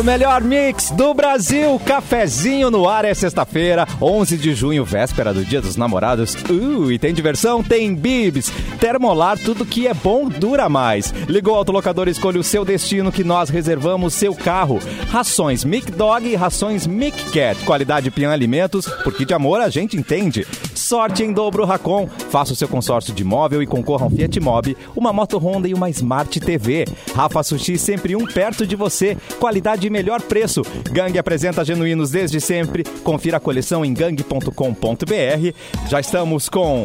O melhor mix do Brasil, cafezinho no ar é sexta-feira, 11 de junho, véspera do Dia dos Namorados. Uh, e tem diversão? Tem bibs. Termolar, tudo que é bom dura mais. Ligou o autolocador, escolha o seu destino que nós reservamos seu carro. Rações Mic Dog e rações Mic Cat. Qualidade Pian Alimentos, porque de amor a gente entende. Sorte em dobro Racon. Faça o seu consórcio de imóvel e concorra a um Fiat Mobi, uma moto Honda e uma Smart TV. Rafa Sushi, sempre um perto de você. Qualidade e melhor preço. Gang apresenta genuínos desde sempre. Confira a coleção em gang.com.br. Já estamos com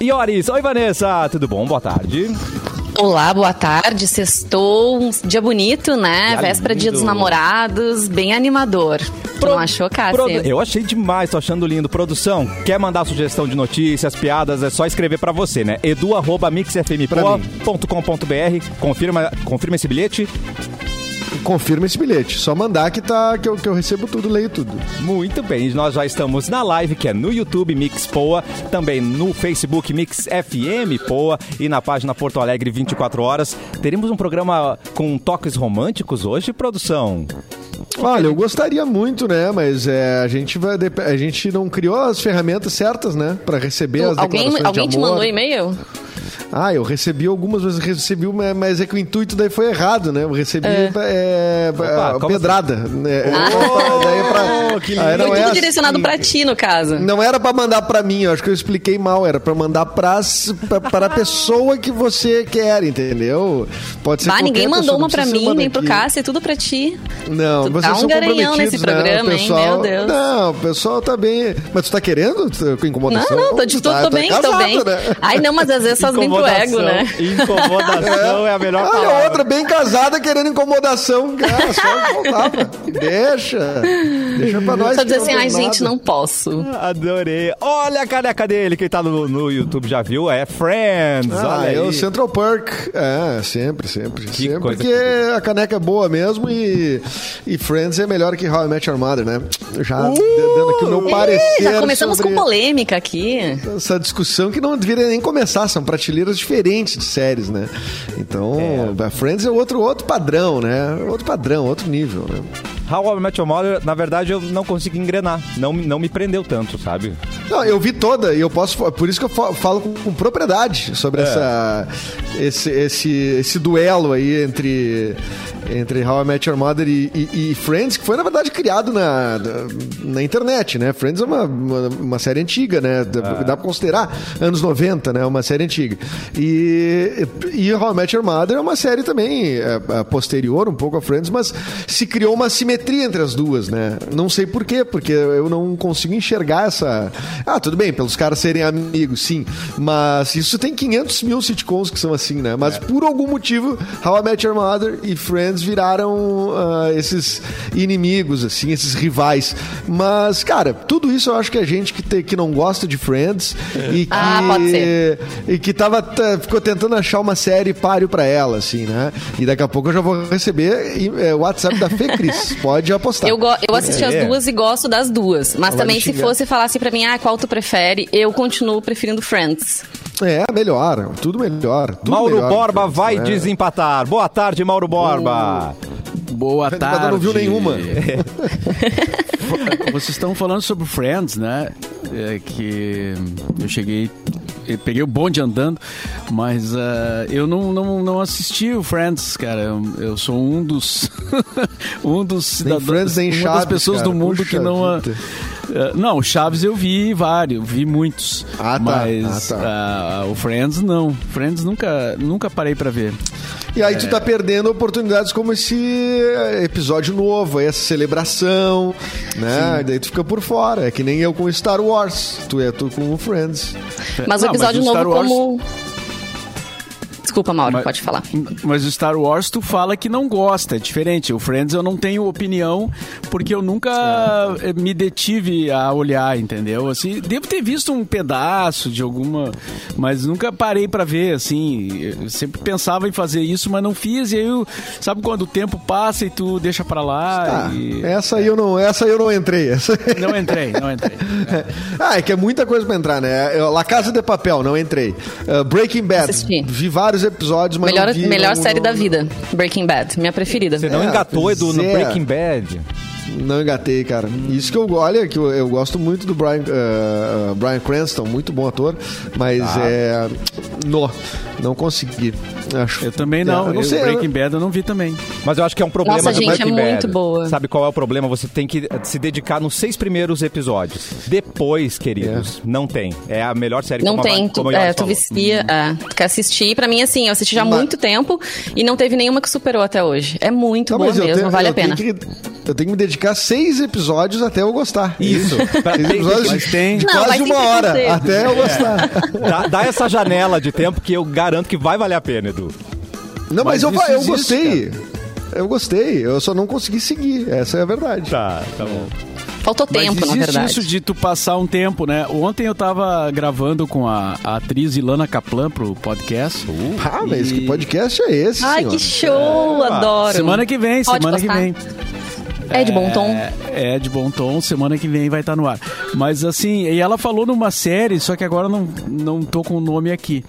Ioris. Oi, Vanessa. Tudo bom? Boa tarde. Olá, boa tarde. Sextou, um dia bonito, né? Dia Véspera lindo. dia dos namorados, bem animador. Pro- não achou, Cássia? Produ- Eu achei demais, tô achando lindo. Produção, quer mandar sugestão de notícias, piadas, é só escrever pra você, né? edu.mixfmpoa.com.br Confirma, confirma esse bilhete. Confirma esse bilhete. Só mandar que, tá, que, eu, que eu recebo tudo, leio tudo. Muito bem, nós já estamos na live, que é no YouTube Mix Poa, também no Facebook Mix FM Poa e na página Porto Alegre 24 horas. Teremos um programa com toques românticos hoje, produção. Olha, eu gostaria muito, né? Mas é, a gente vai. dep- A gente não criou as ferramentas certas, né? Pra receber as alguém declarações alguém de te amor. mandou e-mail? Ah, eu recebi algumas vezes, recebi uma, mas é que o intuito daí foi errado, né? Eu recebi é, Opa, é, como pedrada. né? Ah. Daí é pra, que lindo. Foi é tudo assim. direcionado pra ti, no caso. Não era pra mandar pra mim, eu acho que eu expliquei mal. Era pra mandar pras, pra, para a pessoa que você quer, entendeu? Pode ser Bah, ninguém mandou pessoa, uma pra mim, nem pro. Cássio, é tudo pra ti. Não, Tu vocês tá um são garanhão nesse né? programa, hein? pessoal... Meu Deus. Não, o pessoal tá bem... Mas tu tá querendo Tu- com incomodação? Não, não, tô de Tu tudo, tá, tô é bem, tô bem. Né? Ai, não, mas às vezes faz bem pro ego, né? Incomodação é, a melhor Ah, e palavra. a outra bem casada querendo incomodação. Ah, só que faltava. Deixa. Deixa pra nós. Só que dizer assim, ai, gente, não posso. Adorei. Olha a caneca dele, quem tá no, no YouTube já viu, é Friends. Ah, Olha é o. Central Perk. É, sempre, sempre. Que sempre coisa porque a caneca é boa mesmo e, e Friends é melhor que How I Met Your Mother, né? Já dando aqui o meu parecer. Já começamos com polêmica aqui. Essa discussão que não deveria nem começar, são prateleiras diferentes de séries, né? Então, a Friends é outro, outro padrão, né? Outro padrão, outro nível, né? How I Met Your Mother, na verdade, eu não consigo engrenar. Não, me- não me prendeu tanto, sabe? Não, eu vi toda e eu posso. Por isso que eu fa- falo com, com propriedade sobre É. essa, esse, esse, esse duelo aí entre, entre How I Met Your Mother e, e- e Friends, que foi, na verdade, criado na, na internet, né? Friends é uma, uma, uma série antiga, né? Dá, dá pra considerar anos 90, né? Uma série antiga. E, e How I Met Your Mother é uma série também é, é, posterior um pouco a Friends, mas se criou uma simetria entre as duas, né? Não sei por quê, porque eu não consigo enxergar essa. Ah, tudo bem, pelos caras serem amigos, sim. Mas isso tem 500 mil sitcoms que são assim, né? Mas por algum motivo, How I Met Your Mother e Friends viraram ah, esses inimigos, assim, esses rivais. Mas, cara, tudo isso eu acho que é gente que, te- que não gosta de Friends e que. Ah, pode ser. E que tava, ficou tentando achar uma série páreo pra ela, assim, né? E daqui a pouco eu já vou receber é, o WhatsApp da Fê Cris. Pode apostar. Eu, eu assisti É. as duas e gosto das duas. Mas Ela também, se fosse falar assim pra mim, ah, qual tu prefere, eu continuo preferindo Friends. É, melhor. Tudo melhor. Tudo Mauro melhor, Borba Friends, vai né? desempatar. Boa tarde, Mauro Borba. Boa tarde. não viu nenhuma. Vocês estão falando sobre Friends, né? É que eu cheguei, eu peguei o bonde andando, mas ah, eu não, não, não assisti o Friends, cara. Eu, eu sou um dos um dos cidadãos, Friends, uma das Chaves, pessoas cara. do mundo Puxa que não a- vida. Ah, não, Chaves eu vi vários, vi muitos. Ah, tá. Mas Ah, tá. ah, o Friends não. Friends nunca, nunca parei pra ver. E aí tu tá perdendo oportunidades como esse eh, episódio novo, essa celebração, né? Daí tu fica por fora. É que nem eu com Star Wars. Tu é tu com o Friends. Mas Não, o episódio o novo Star Wars- como... Desculpa, Mauro, Mas- pode falar. Mas o Star Wars tu fala que não gosta, é diferente. O Friends eu não tenho opinião porque eu nunca eh, me detive a olhar, entendeu? Assim, devo ter visto um pedaço de alguma, mas nunca parei pra ver, assim. Eu sempre pensava em fazer isso, mas não fiz. E aí, eu- sabe quando o tempo passa e tu deixa pra lá? Tá, e... essa aí eu não, essa aí eu não entrei. Essa... Não entrei, não entrei. ah, é que é muita coisa pra entrar, né? La Casa de Papel, não entrei. Uh, Breaking Bad, Assisti. vi vários vários episódios, mas Melhor, não vi, melhor não- série não- da vida. Breaking Bad. Minha preferida. Você não É, engatou, Edu, no é. Breaking Bad? Não engatei, cara. Isso que eu olha, que eu, eu gosto muito do Brian, eh, Brian Cranston, muito bom ator, mas Tá. é. No, não consegui. Acho, Eu também não. É, eu não sei. Breaking Bad eu não vi também. Mas eu acho que é um problema Nossa, do gente, Breaking é Bad. muito boa. Sabe qual é o problema? Você tem que se dedicar nos seis primeiros episódios. Depois, queridos, não tem. É a melhor série Não como a- tem, como tu, a é, tu vicia, é, tu quer assistir. Pra mim, assim, eu assisti já há muito tempo e não teve nenhuma que superou até hoje. É muito Não, boa eu mesmo, tenho- vale eu a pena. Que, eu tenho que me dedicar seis episódios até eu gostar. Isso. Pra- Seis tem- episódios mas de, tem- de Não, quase uma hora, até eu gostar. Dá, dá essa janela de tempo que eu garanto que vai valer a pena, Edu. Não, mas, Mas eu, isso eu existe, gostei. Eu gostei, eu só não consegui seguir, essa é a verdade. Tá, tá bom. Faltou tempo, Mas na existe verdade. isso de tu passar um tempo, né? Ontem eu tava gravando com a, a atriz Ilana Kaplan pro podcast. Ah, mas E- que podcast é esse, Ai, senhor? que show! Adoro. Semana que vem, Pode semana postar. que vem. É de bom tom. É, é de bom tom, semana que vem vai estar no ar. Mas assim, e ela falou numa série, só que agora não, não tô com o nome aqui.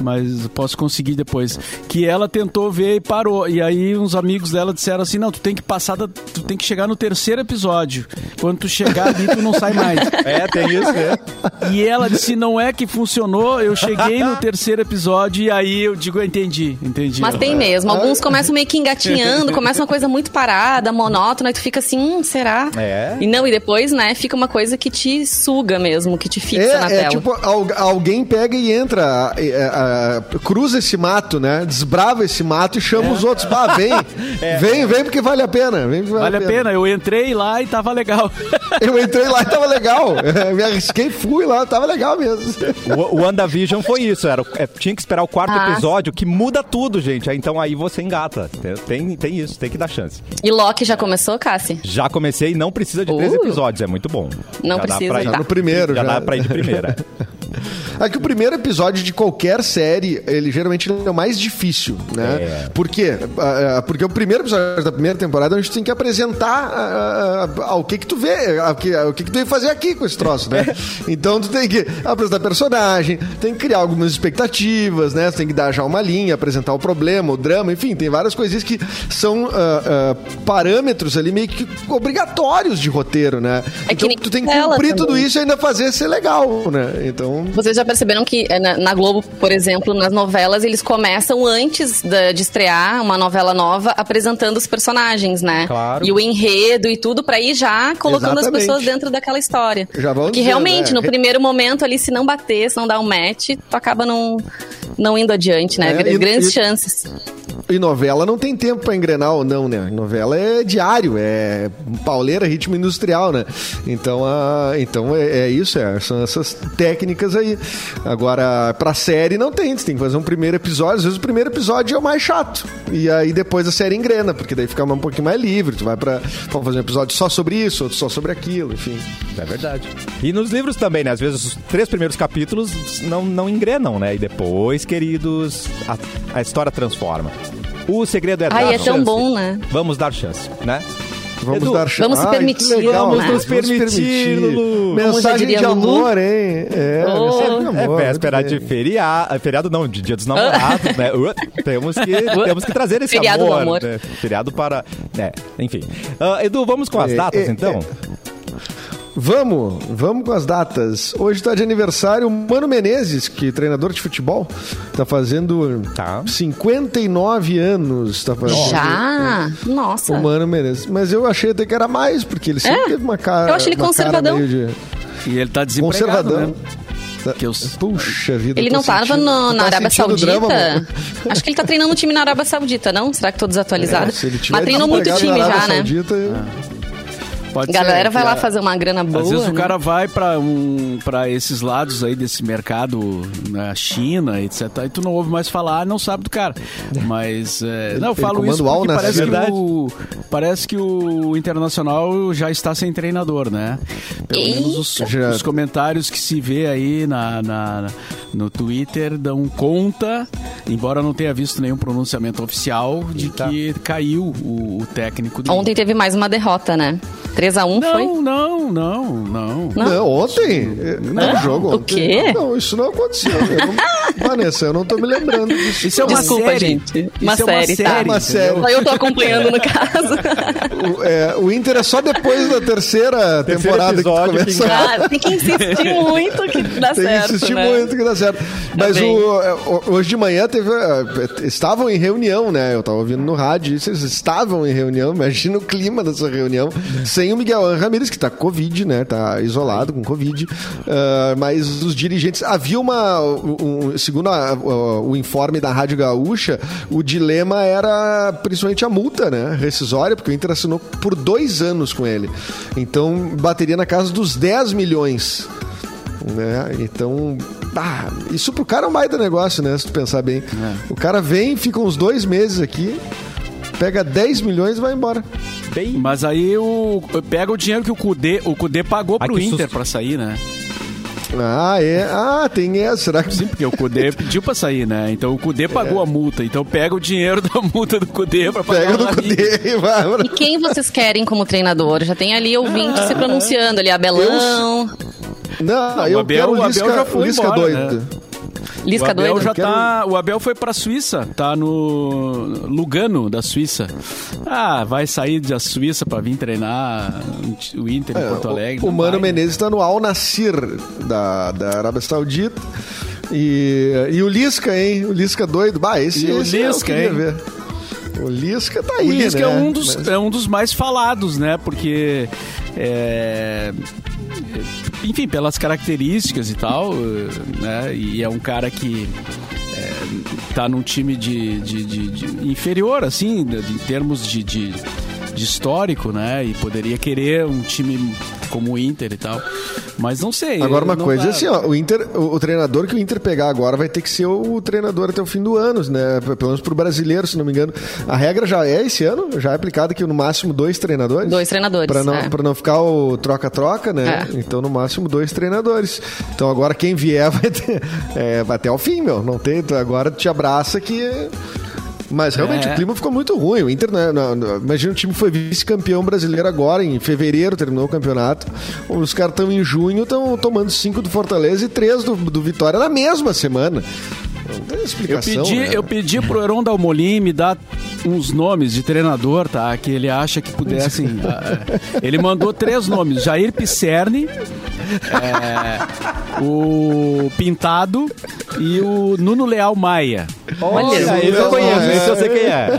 Mas posso conseguir depois. Que ela tentou ver e parou. E aí uns amigos dela disseram assim: não, tu tem que passar, da- tu tem que chegar no terceiro episódio. Quando tu chegar ali, tu não sai mais. É, tem isso, né? E ela disse: não é que funcionou, eu cheguei no terceiro episódio e aí eu digo, eu entendi, entendi. Mas tem mesmo. Alguns começam meio que engatinhando, começa uma coisa muito parada, monótona, tu fica assim, hum, será? É. E não, e depois, né, fica uma coisa que te suga mesmo, que te fixa na É, é tela. tipo, al- alguém pega e entra, é, é, cruza esse mato, né? Desbrava esse mato e chama os outros. Bah, vem, vem, vem porque vale a pena. Vem porque Vale a pena, eu entrei lá e tava legal. Eu entrei lá e tava legal. É, me arrisquei, fui lá, tava legal mesmo. O, o WandaVision foi isso. Era, é, tinha que esperar o quarto Ah. episódio, que muda tudo, gente. Então aí você engata. Tem, tem isso, tem que dar chance. E Loki já começou, Cassi? Já comecei, não precisa de três Uh. episódios, é muito bom. Não Já dá precisa, pra ir- tá. No primeiro, já. já. dá pra ir de primeira. É que o primeiro episódio de qualquer série, ele geralmente é o mais difícil, né? É. Por quê? Ah, ah, Porque o primeiro episódio da primeira temporada a gente tem que apresentar ah, o que que tu vê, o que, ah, o que que tu veio fazer aqui com esse troço, né? Então tu tem que apresentar personagem, tem que criar algumas expectativas, né? Tu tem que dar já uma linha, apresentar o problema, o drama, enfim, tem várias coisinhas que são ah, ah, parâmetros ali meio que obrigatórios de roteiro, né? É que então tu tem que cumprir também. tudo isso e ainda fazer ser legal, né? Então... Vocês já perceberam que eh, na, na Globo, por exemplo, nas novelas, eles começam antes da- de estrear uma novela nova apresentando os personagens, né? Claro. E o enredo e tudo pra ir já colocando Exatamente. as pessoas dentro daquela história. Já vão Porque dizendo, realmente, é. no primeiro momento ali, se não bater, se não dar um match, tu acaba não, não indo adiante, né? É, e- Grandes e- chances. E novela não tem tempo pra engrenar ou não, né? Novela é diário, é pauleira, ritmo industrial, né? Então, a, então é, é isso, é, são essas técnicas aí. Agora, pra série não tem, você tem que fazer um primeiro episódio, às vezes o primeiro episódio é o mais chato. E aí depois a série engrena, porque daí fica um pouquinho mais livre, tu vai pra, pra fazer um episódio só sobre isso, outro só sobre aquilo, enfim. É verdade. E nos livros também, né? Às vezes os três primeiros capítulos não, não engrenam, né? E depois, queridos, a, a história transforma. O segredo é Ai, dar é tão chance. bom, né? Vamos dar chance, né? Vamos Edu, dar chance. vamos se Ai, permitir, legal, vamos né? nos permitir, Lulu. Como já Mensagem diria de Lulu. amor, hein? É, Oh. mensagem de É amor. véspera muito de feriado, feriado não, de dia dos namorados, né? Uh, temos, que, temos que trazer esse Feriado do amor, amor. né? Feriado para... É, enfim. Ah, Edu, vamos com as É, datas, é, então? Vamos, vamos com as datas. Hoje está de aniversário o Mano Menezes, que é treinador de futebol, está fazendo Tá. 59 anos. Tá fazendo. Já? Nossa. O Mano Menezes. Mas eu achei até que era mais, porque ele sempre É? teve uma cara. Eu acho ele conservadão. de- E ele tá desempregado, Conservadão. né? Tá- Que eu- Puxa vida. Ele não tava sentindo- no- tu na tá Arábia Saudita? drama? Acho que ele tá treinando um time na Arábia Saudita, não? Será que tô desatualizado? É, se ele tiver Mas treinou muito time na já, né? Saudita, Pode Galera ser, vai lá a- fazer uma grana boa. Às vezes o né? cara vai pra, um, pra esses lados aí desse mercado na China, etc. E tu não ouve mais falar, não sabe do cara. Mas, é, não, eu falo isso o porque Nassr. parece que, o, parece que o Internacional já está sem treinador, né? Pelo menos os, os comentários que se vê aí na, na- no Twitter dão conta, embora não tenha visto nenhum pronunciamento oficial, de Eita. que caiu o, o técnico. do- Ontem teve mais uma derrota, né? 3x1 foi? Não, não, não, não. Não? Não, ontem. No jogo O ontem. quê? Não, isso não aconteceu. Eu não- Vanessa, eu não tô me lembrando disso. Isso é uma Desculpa, série. gente. Uma Isso série, é tá. uma série. Uma série. Só eu tô acompanhando no caso. O, é, o Inter é só depois da terceira, temporada que episódio que começa. Ah, tem que insistir muito que dá Tem certo. que insistir né? muito que dá certo. Mas o, é, o- hoje de manhã teve. é, Estavam em reunião, né? Eu tava ouvindo no rádio isso. Eles estavam em reunião. Imagina o clima dessa reunião. Sem o Miguel Ramírez, que tá com Covid, né? Tá isolado com Covid. Ah, mas os dirigentes. Havia uma. um- segundo a- o, o informe da Rádio Gaúcha, o dilema era principalmente a multa, né? Rescisória, porque o Inter assinou por dois anos com ele. Então bateria na casa dos 10 milhões né? Então, ah, isso pro cara é um baita negócio, né? Se tu pensar bem. O cara vem, fica uns dois meses aqui, pega 10 milhões e vai embora. Bem... Mas aí o pega o dinheiro que o Cudê, o Cudê pagou Ai, pro Inter susto. pra sair, né? Ah, é. Ah, tem essa. Será que Sim, porque o Cudê pediu pra sair, né? Então o Cudê pagou a multa. Então pega o dinheiro da multa do Cudê pra pagar pega o do. Cudê e vai. E quem vocês querem como treinador? Já tem ali ouvinte se pronunciando ali, Abelão, Não, eu Abel- quero o o Abel Lisca, já foi o Lisca embora, doido. né? O Lisca Abel doido. já Quero- tá. O Abel foi pra Suíça, tá no Lugano da Suíça. Ah, vai sair da Suíça pra vir treinar o Inter em É, Porto Alegre. O, o não Mano vai, né? Menezes está no Al Nassr da, da Arábia Saudita. E, e o Lisca, hein? O Lisca doido. Bah, esse, E o esse eu Lisca, queria hein? ver. O Lisca tá aí, O Lisca né? é, um dos, Mas- é um dos mais falados, né? Porque. é, enfim, pelas características e tal, eh, né? E é um cara que é, tá num time de, de- de- de- inferior, assim, em termos de, de- de histórico, né? E poderia querer um time como o Inter e tal. Mas não sei. Agora uma coisa dá- é assim, ó, o, Inter, o, o treinador que o Inter pegar agora vai ter que ser o, treinador até o fim do ano, né? Pelo menos pro brasileiro, se não me engano. A regra já é esse ano, já é aplicada que no máximo dois treinadores. Dois treinadores, Pra não, é. pra não ficar o troca-troca, né? É. Então no máximo dois treinadores. Então agora quem vier vai ter. É, vai até o fim, meu. Não tem. Agora te abraça que. Mas realmente É. o clima ficou muito ruim. O Inter, né, não- não- imagina o time foi vice-campeão brasileiro agora, em fevereiro terminou o campeonato. Os caras estão em junho, estão tomando cinco do Fortaleza e três do, do Vitória na mesma semana. Não Eu pedi, né? eu pedi pro Heron Dalmolin me dar uns nomes de treinador, tá? Que ele acha que pudessem. ah, ele mandou três nomes: Jair Pisserni, é, o Pintado e o Nuno Leal Maia. Olha, Olha, esse eu conheço, esse eu sei quem é.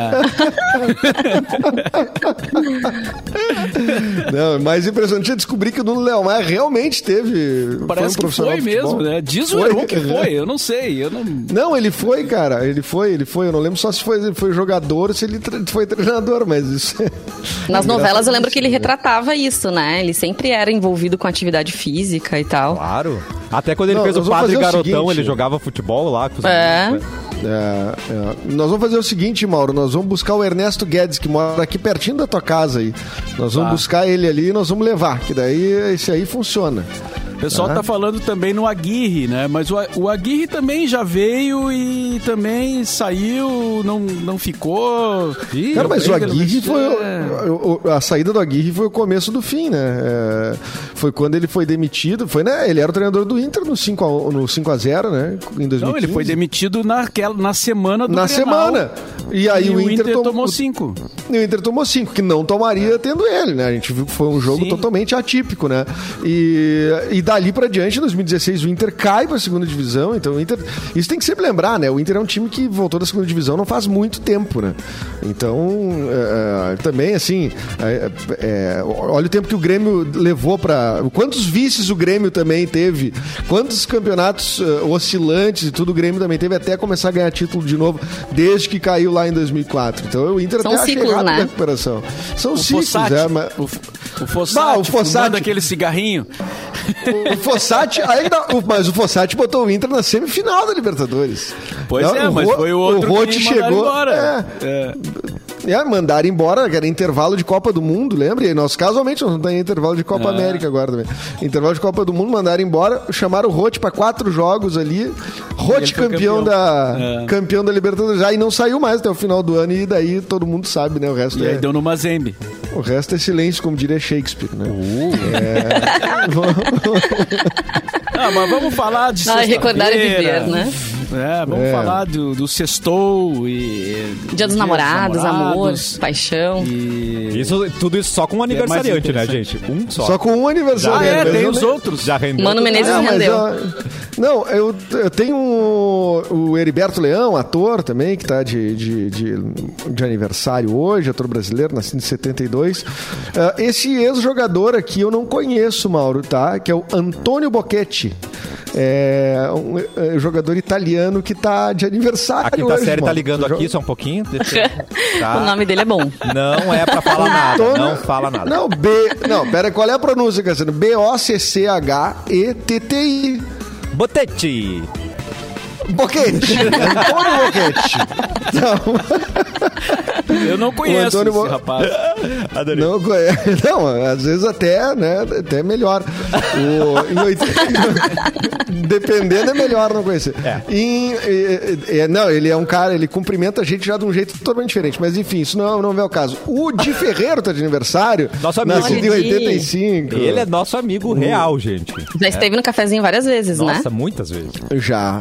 Não, mais impressionante é descobrir que o Nuno Leal Maia realmente teve. Parece foi um que foi mesmo, né? Diz o Foi. Heron que foi, eu não sei. Eu não... Não, ele foi, cara. Ele foi, ele foi. Eu não lembro só se foi, ele foi jogador ou se ele tre- foi treinador, mas isso. é Nas novelas eu lembro que ele retratava isso, né? Ele sempre era envolvido com atividade física e tal. Claro. Até quando ele Não, fez o Padre o Garotão, seguinte. ele jogava futebol lá com os É. amigos, né? É, é. Nós vamos fazer o seguinte, Mauro. Nós vamos buscar o Ernesto Guedes, que mora aqui pertinho da tua casa aí. Nós vamos Tá. buscar ele ali e nós vamos levar, que daí esse aí funciona. O pessoal Ah. tá falando também no Aguirre, né? Mas o, o Aguirre também já veio e também saiu, não, não ficou. Ih, Cara, mas o Aguirre, foi. é. o- a saída do Aguirre foi o começo do fim, né? É, foi quando ele foi demitido. Foi, né? Ele era o treinador do Inter no 5 a, no 5 a 0 né? Em 2015. Não, ele foi demitido naquela, na semana do Na Grenal. semana. E aí E o Inter, tom- tomou cinco. E o Inter tomou cinco, que não tomaria tendo ele, né? A gente viu que foi um jogo Sim. totalmente atípico, né? E, e dali pra diante, em 2016, o Inter cai pra segunda divisão. Então o Inter. Isso tem que sempre lembrar, né? O Inter é um time que voltou da segunda divisão não faz muito tempo, né? Então, é, é, também, assim, é, é, olha o tempo que o Grêmio levou pra. Quantos vices o Grêmio também teve? Quantos campeonatos é, oscilantes e tudo o Grêmio também teve até começar a ganhar título de novo, desde que caiu lá em 2004. Então o Inter São até achei ciclos, rápido né? a recuperação. São O ciclos, Fossati, é, mas... o, o Fossati, Bah, o Fossati. aquele cigarrinho. O Fossati, ainda, o- mas o Fossati botou o Inter na semifinal da Libertadores. Pois Não, é, mas Ro- foi o outro Rote que chegou. embora. É, é, mandaram embora, que era intervalo de Copa do Mundo, lembra? E nós, casualmente, nós não tem intervalo de Copa É. América agora também. Intervalo de Copa do Mundo, mandaram embora, chamaram o Rote pra quatro jogos ali. Rote campeão, campeão. da É. campeão da Libertadores. Aí não saiu mais até o final do ano, e daí todo mundo sabe, né? O resto E é. aí deu no Mazembe. O resto é silêncio, como diria Shakespeare, né? Ah, mas vamos falar de Ai, recordar é sexta-feira. viver, né? É, vamos É. falar do, do sextou e... Dia dos namorados, amor, namorados, paixão. E... Isso, tudo isso só com um aniversariante, né, interessante. gente? Um só. Só com um aniversário. Ah, é, tem eu os outros. Já rendeu. Mano Menezes Ah, mas rendeu. eu- não, eu, eu tenho o, o Heriberto Leão, ator também, que está de, de, de, de aniversário hoje, ator brasileiro, nascido em 72. Ah, esse ex-jogador aqui eu não conheço, Mauro, tá? Que é o Antônio Bocchetti. É um é, jogador italiano que está de aniversário A quinta hoje, série tá Mauro. ligando aqui só um pouquinho. Eu- tá. O nome dele é bom. Não é pra falar nada. Antônio- Não fala nada. Não, B. Não, pera, qual é a pronúncia, Cassiano? B-O-C-C-H-E-T-T-I. Botetti. Boquete. Antônio Boquete. Eu não conheço Antônio esse Bo- rapaz. Adorei. Não, conhe- não, às vezes até, né, até melhor. O, Dependendo é melhor não conhecer. É. Em, é, é, não, ele é um cara, ele cumprimenta a gente já de um jeito totalmente diferente. Mas enfim, isso não, não é o caso. O Di Ferreiro tá de aniversário. Nosso amigo. Nascido em Olha, Di. 85. Ele é nosso amigo real, gente. Já esteve no cafezinho várias vezes, né? Nossa, muitas vezes. Já.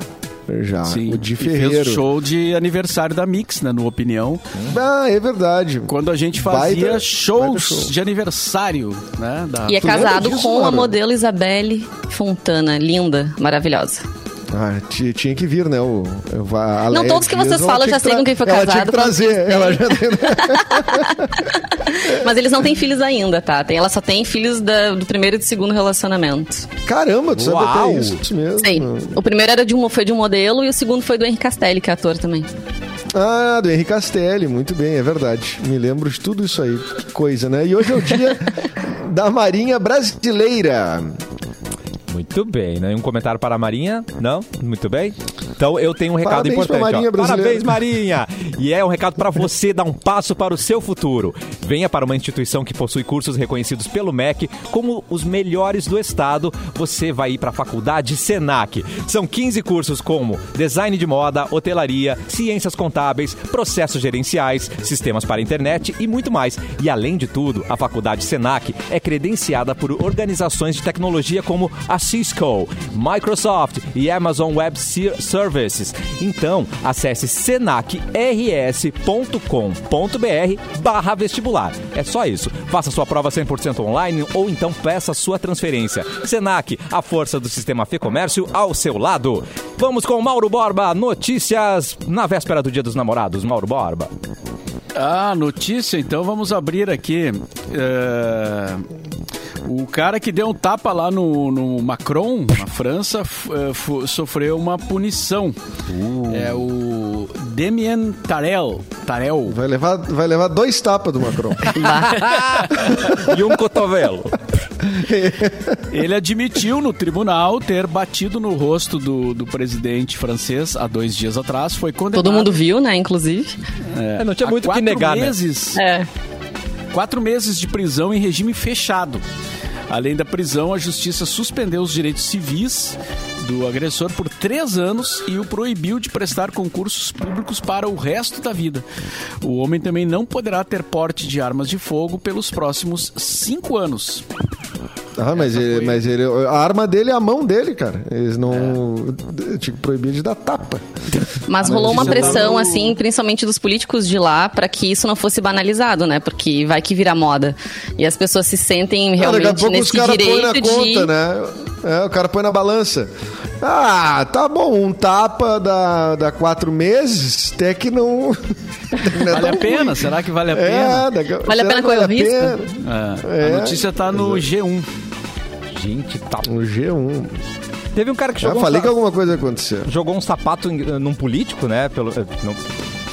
Já. Sim, o Di e Ferreiro. fez o show de aniversário da Mix, né, no Opinião. Ah, é verdade. Quando a gente fazia Baita- shows baita show. de aniversário, né? Da... E é casado disso, com a modelo Isabelle Fontana, linda, maravilhosa. Ah, ti- tinha que vir, né? O, a Não, Leia todos que Dias, vocês falam, tinha já tra- com quem foi Ela tinha casado, que trazer. Ela já tem... Mas eles não têm filhos ainda, tá? Tem, ela só tem filhos da- do primeiro e do segundo relacionamento. Caramba, tu sabe Uau! até isso, isso mesmo. Sei. O primeiro era de um, foi de um modelo e o segundo foi do Henrique Castelli, que é ator também. Ah, do Henrique Castelli, muito bem, é verdade. Me lembro de tudo isso aí. Que coisa, né? E hoje é o dia da Marinha Brasileira. Muito bem, né? Um comentário para a Marinha? Não? Muito bem. Então eu tenho um recado Parabéns importante. pra Marinha ó. brasileira. Parabéns, Marinha! E é um recado para você dar um passo para o seu futuro. Venha para uma instituição que possui cursos reconhecidos pelo MEC como os melhores do estado. Você vai ir para a faculdade Senac. São 15 cursos como design de moda, hotelaria, ciências contábeis, processos gerenciais, sistemas para internet e muito mais. E além de tudo, a faculdade Senac é credenciada por organizações de tecnologia como a Cisco, Microsoft e Amazon Web Ser- Services. Então, acesse senacrs.com.br barra vestibular. É só isso. Faça sua prova 100% online ou então peça sua transferência. Senac, a força do sistema Fê Comércio ao seu lado. Vamos com Mauro Borba, notícias na véspera do Dia dos Namorados. Mauro Borba. Ah, notícia, então vamos abrir aqui. É, O cara que deu um tapa lá no, no Macron, na França, eh, sofreu uma punição. É o Damien Tarel. Tarel. Vai levar, vai levar dois tapas do Macron. e um cotovelo. Ele admitiu no tribunal ter batido no rosto do, do presidente francês há dois dias atrás. Foi condenado. Todo mundo viu, né, inclusive. é, É, não tinha muito o que negar, né? meses, É. Quatro meses de prisão em regime fechado. Além da prisão, a justiça suspendeu os direitos civis do agressor por três anos e o proibiu de prestar concursos públicos para o resto da vida. O homem também não poderá ter porte de armas de fogo pelos próximos cinco anos. Ah, mas, ele, mas ele, a arma dele é a mão dele, cara. Eles não. Tinha que proibir de dar tapa. Mas rolou uma isso tá pressão, no- assim, principalmente dos políticos de lá, pra que isso não fosse banalizado, né? Porque vai que vira moda. E as pessoas se sentem Ah, realmente daqui a pouco os nesse caras põem direito na de. conta, né? É, o cara põe na balança. Ah, tá bom, um tapa da, da quatro meses, até que não. não é Vale a pena? ruim. Será que vale a É, pena? daqui, Vale a pena correr o vale risco? pena? É, É, a notícia tá no G1. Gente, tá. O G1. Teve um cara que Já jogou, falei um, que alguma coisa ia acontecer. jogou um sapato em- num político, né? Pelo, eh, não-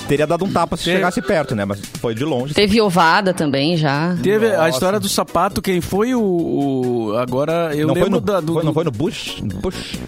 teria dado um tapa se Teve. chegasse perto, né? Mas foi de longe. Teve ovada também já. Teve a Nossa. história do sapato, quem foi o. o- agora eu não, foi lembro no, da, do, foi- não foi no Bush? Bush?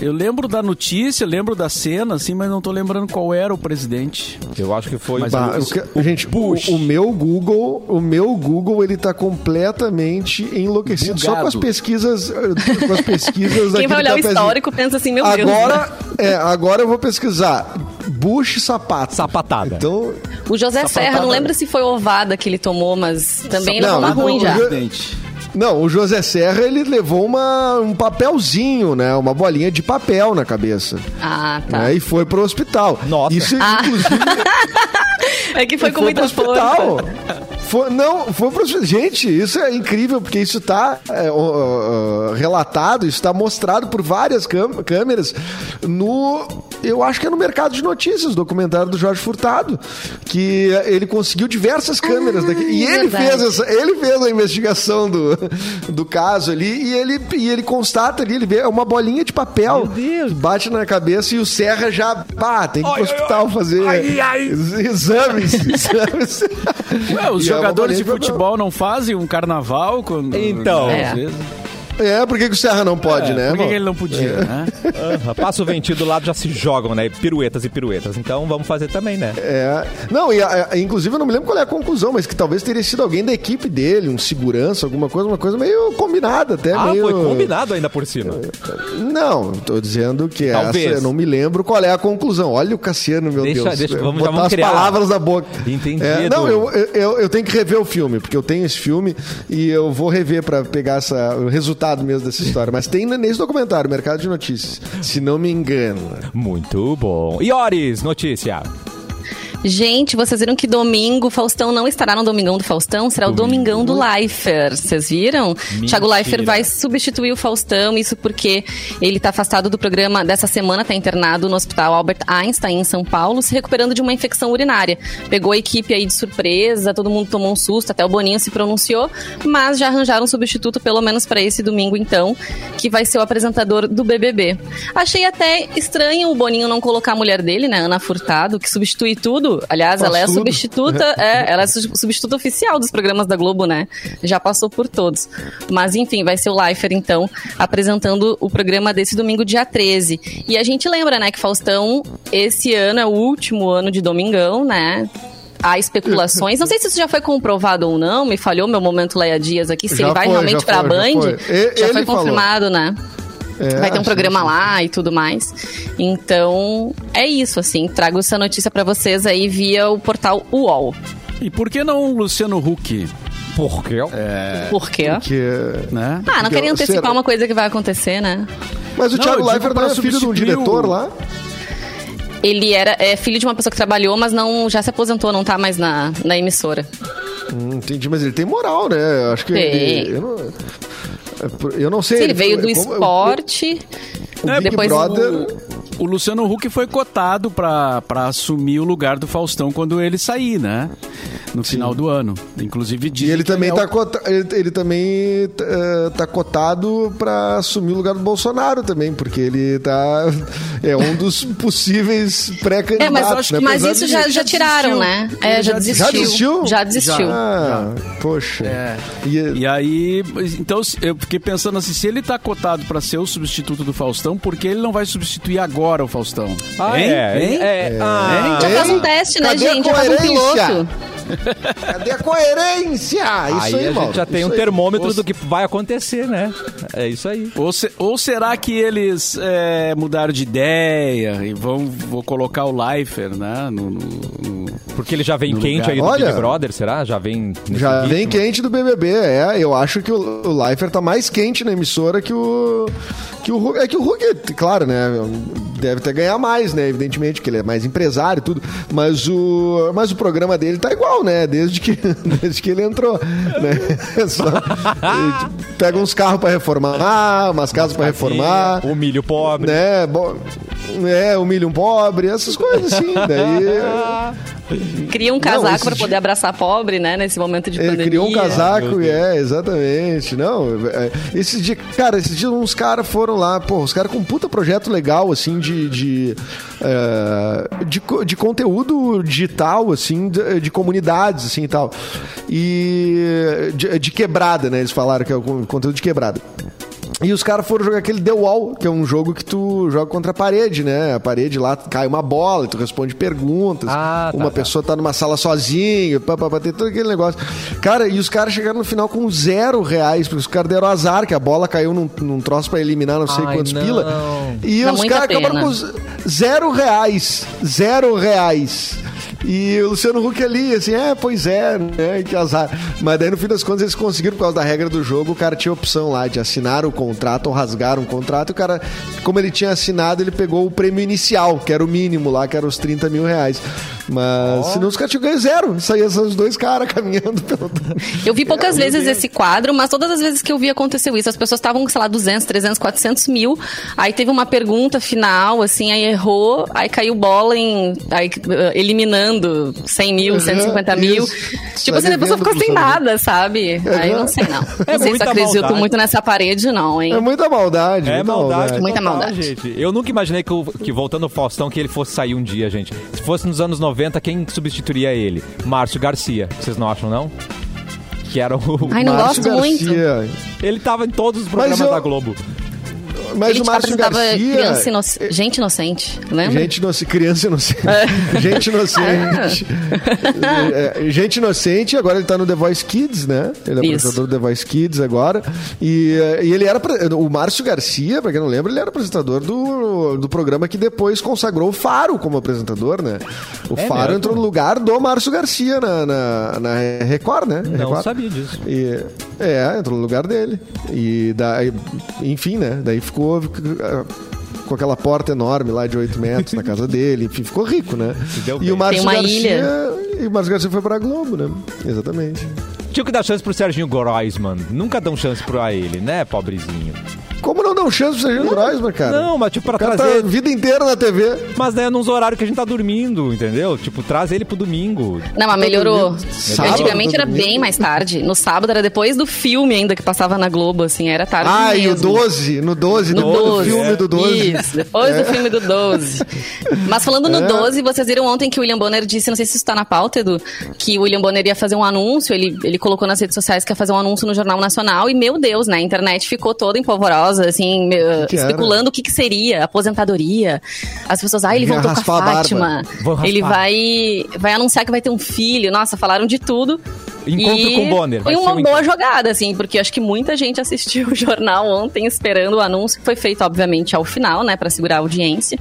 Eu lembro da notícia, lembro da cena, assim, mas não tô lembrando qual era o presidente. Eu acho que foi. Mas Bah, eu- eu que- gente, o, Bush. o meu Google, o meu Google, ele tá completamente enlouquecido só com as Bugado. pesquisas, eh, com as pesquisas Quem vai olhar o histórico pensa assim, meu Deus. Agora, é, agora eu vou pesquisar Bush sapato. Sapatada. Então, O José Serra, não lembro se foi ovada que ele tomou, mas também Não, uma não, ruim o já. Presidente. Não, o José Serra, ele levou uma, um papelzinho, né? Uma bolinha de papel na cabeça. Ah, tá. né, E foi pro hospital. Nossa. Isso, Ah. inclusive, É que foi com pro muita hospital. força. Foi, não, foi pro hospital. Gente, isso é incrível, porque isso tá é, ó, ó, relatado, isso tá mostrado por várias câmeras no. Eu acho que é no mercado de notícias, documentário do Jorge Furtado. Que ele conseguiu diversas câmeras daqui. E ele verdade. fez, essa, ele fez a investigação do, do caso ali e ele, e ele constata ali, ele vê é uma bolinha de papel. Meu Deus. Bate na cabeça e o Serra já. Pá, tem que ir pro hospital fazer ex- exames. exames. Ué, os E é jogadores bolinha de futebol não fazem um carnaval? Quando, Então. né, É. É, por que, que o Serra não pode, É, né? Por que, que ele não podia, né? Aham, Passa o ventinho do lado, já se jogam, né? Piruetas e piruetas. Então vamos fazer também, né? É. Não, e a- a- inclusive eu não me lembro qual é a conclusão, mas que talvez teria sido alguém da equipe dele, um segurança, alguma coisa, uma coisa meio combinada até. Ah, meio... foi combinado ainda por cima. Não, tô dizendo que Talvez. essa, eu não me lembro qual é a conclusão. Olha o Cassiano, meu Deixa- Deus. deixa- vamos- botar já vamos as criar. palavras na boca. Entendido. É, não, eu, eu, eu- eu tenho que rever o filme, porque eu tenho esse filme e eu vou rever pra pegar essa, o resultado mesmo dessa história. Mas tem nesse documentário, Mercado de Notícias, se não me engano. Muito bom. Iores, notícia. Gente, vocês viram que domingo Faustão não estará no Domingão do Faustão, será o Domingão do Leifert. Vocês viram? Thiago Leifert vai substituir o Faustão, isso porque ele está afastado do programa dessa semana, está internado no Hospital Albert Einstein, em São Paulo, se recuperando de uma infecção urinária. Pegou a equipe aí de surpresa, todo mundo tomou um susto, até o Boninho se pronunciou, mas já arranjaram um substituto, pelo menos para esse domingo, então, que vai ser o apresentador do BBB. Achei até estranho o Boninho não colocar a mulher dele, né, Ana Furtado, que substitui tudo. Aliás, Faz ela é a tudo. substituta, é, ela é a su- substituta oficial dos programas da Globo, né? Já passou por todos. Mas enfim, vai ser o Leifert, então, apresentando o programa desse domingo, dia 13. E a gente lembra, né, que Faustão, esse ano é o último ano de Domingão, né? Há especulações. Não sei se isso já foi comprovado ou não, me falhou meu momento Leia Dias aqui, se Já ele vai foi, realmente já pra foi, já Band. foi. E- Já foi confirmado, né? É, Vai ter um programa lá e tudo mais. Então, é isso, assim. Trago essa notícia pra vocês aí via o portal UOL. E por que não o Luciano Huck? Por quê? Por quê? Que... Né? Ah, não Porque queria antecipar será- uma coisa que vai acontecer, né? Mas o Não, Thiago Leifert não é filho de um diretor lá? Ele era é, filho de uma pessoa que trabalhou, mas não já se aposentou, não tá mais na, na emissora. Hum, entendi, mas ele tem moral, né? Acho que ele... Eu não, é eu não sei. ele veio do como- esporte. O, o Big depois Brother... O Luciano Huck foi cotado pra pra assumir o lugar do Faustão quando ele sair, né? No final do ano. Inclusive E ele que também é tá, o- cota, ele, ele também eh, tá cotado pra assumir o lugar do Bolsonaro também, porque ele tá é um dos possíveis pré-candidatos. É, mas, né? acho que- mas isso já, ele já já tiraram, né? É, Ele já já desistiu. Já desistiu? Já desistiu. Ah, poxa. É. E, E aí, então eu fiquei pensando assim, se ele tá cotado pra ser o substituto do Faustão, por que ele não vai substituir agora o Faustão? Ah, Hein? é. Hein? é, ah, Já Hein? faz um teste, né, Cadê a gente? Já faz um piloto. cadê a coerência? Isso aí, aí, a Mauro, gente já tem isso um aí. termômetro do que vai acontecer, né? É isso aí. Ou, se- ou será que eles é, mudaram de ideia e vão vou colocar o Leifert, né? No, no- no- Porque ele já vem quente lugar. aí do Olha, Big Brother, será? Já vem Já ritmo? vem quente do BBB, é. Eu acho que o, o Leifert tá mais quente na emissora que o. Que o Hulk. É que o Hulk, claro, né? Deve até ganhar mais, né? Evidentemente, porque ele é mais empresário e tudo. Mas o, mas o programa dele tá igual, né? Desde que, desde que ele entrou. Né? Só- pega uns carros pra reformar, umas casas pra reformar. O milho pobre. Né? Bo- É, humilha um pobre, essas coisas assim. Daí. Cria um Não, casaco esse pra di- poder abraçar pobre, né? Nesse momento de pandemia. criou um casaco e é, exatamente. Não, é, esse dia, cara, esses dias uns caras foram lá, pô, os caras com um puta projeto legal, assim, de. de, é, de, de conteúdo digital, assim, de, de comunidades, assim e tal. E. De, de quebrada, né? Eles falaram que é o con- conteúdo de quebrada. E os caras foram jogar aquele The Wall, que é um jogo que tu joga contra a parede, né? A parede lá cai uma bola e tu responde perguntas. Ah, tá, uma tá. pessoa tá numa sala sozinho, pá, pá, pá, tem todo aquele negócio. Cara, e os caras chegaram no final com zero reais, porque os caras deram azar, que a bola caiu num, num troço pra eliminar não sei Ai, quantos não. pila. E Dá os caras acabaram com zero reais. Zero reais. E o Luciano Huck ali, assim, é, pois é, né? Que azar. Mas daí, no fim das contas, eles conseguiram, por causa da regra do jogo, o cara tinha opção lá de assinar o contrato ou rasgar um contrato. E o cara, como ele tinha assinado, ele pegou o prêmio inicial, que era o mínimo lá, que era os 30 mil reais. Mas oh. senão os caras tinham ganho zero. Saíam os dois caras caminhando pelo. Eu vi poucas é, vezes esse quadro, mas todas as vezes que eu vi aconteceu isso. As pessoas estavam, sei lá, 200, 300, 400 mil. Aí teve uma pergunta final, assim, aí errou, aí caiu bola em. Aí, eh, eliminando 100 mil, uhum, 150 mil. Isso. Tipo assim, a pessoa ficou sem nada, sabe? É, aí eu não sei, não. É não sei se acredito maldade. muito nessa parede, não, hein? É muita maldade. É muita maldade. maldade. Muita maldade. Gente. Eu nunca imaginei que, que, voltando ao Faustão, que ele fosse sair um dia, gente. Se fosse nos anos 90, quem substituiria ele? Márcio Garcia. Vocês não acham, não? Que era o. Ai, não Márcio gosto Garcia. muito. Ele tava em todos os programas eu... da Globo mas ele o Márcio Garcia... Criança inoc... Gente inocente, lembra? Gente inocente, criança inocente. É. Gente inocente. é, gente inocente, agora ele tá no The Voice Kids, né? Ele é Isso. apresentador do The Voice Kids agora. E, eh, e ele era... O Márcio Garcia, pra quem não lembra, ele era apresentador do, do programa que depois consagrou o Faro como apresentador, né? O é Faro mesmo? entrou no lugar do Márcio Garcia na, na, na Record, né? Não Record. sabia disso. E, é, entrou no lugar dele. E daí, enfim, né? Daí ficou ficou com aquela porta enorme lá de 8 metros na casa dele, enfim, ficou rico, né? E o Márcio Garcia. Ilha. E o Márcio Garcia foi pra Globo, né? Exatamente. Tinha que dar chance pro Serginho Groisman. Nunca dão chance pra ele, né, pobrezinho? Como não dão chance pro Serginho Groisman, cara? Não, mas tipo, pra tá trazer. Tá a vida inteira na TV. Mas daí é nos horários que a gente tá dormindo, entendeu? Tipo, traz ele pro domingo. Não, mas melhorou. Sábado, Antigamente era domingo. bem mais tarde. No sábado era depois do filme ainda que passava na Globo, assim, era tarde. Ah, mesmo. e o 12, no 12, no, no 12, filme é. do 12. Isso, depois é. do filme do 12. Mas falando no é. 12, vocês viram ontem que o William Bonner disse, não sei se isso tá na pauta, Edu, que o William Bonner ia fazer um anúncio, ele, ele colocou nas redes sociais que ia fazer um anúncio no Jornal Nacional e, meu Deus, né, a internet ficou toda empolvorosa, assim, que especulando o que, que seria, aposentadoria. As pessoas, ah, ele voltou com a Fátima. A ele vai, vai anunciar que vai ter um filho. Nossa, falaram de tudo. Encontro e com o Bonner. Foi uma um boa jogada, assim, porque acho que muita gente assistiu o jornal ontem esperando o anúncio, que foi feito, obviamente, ao final, né, para segurar a audiência.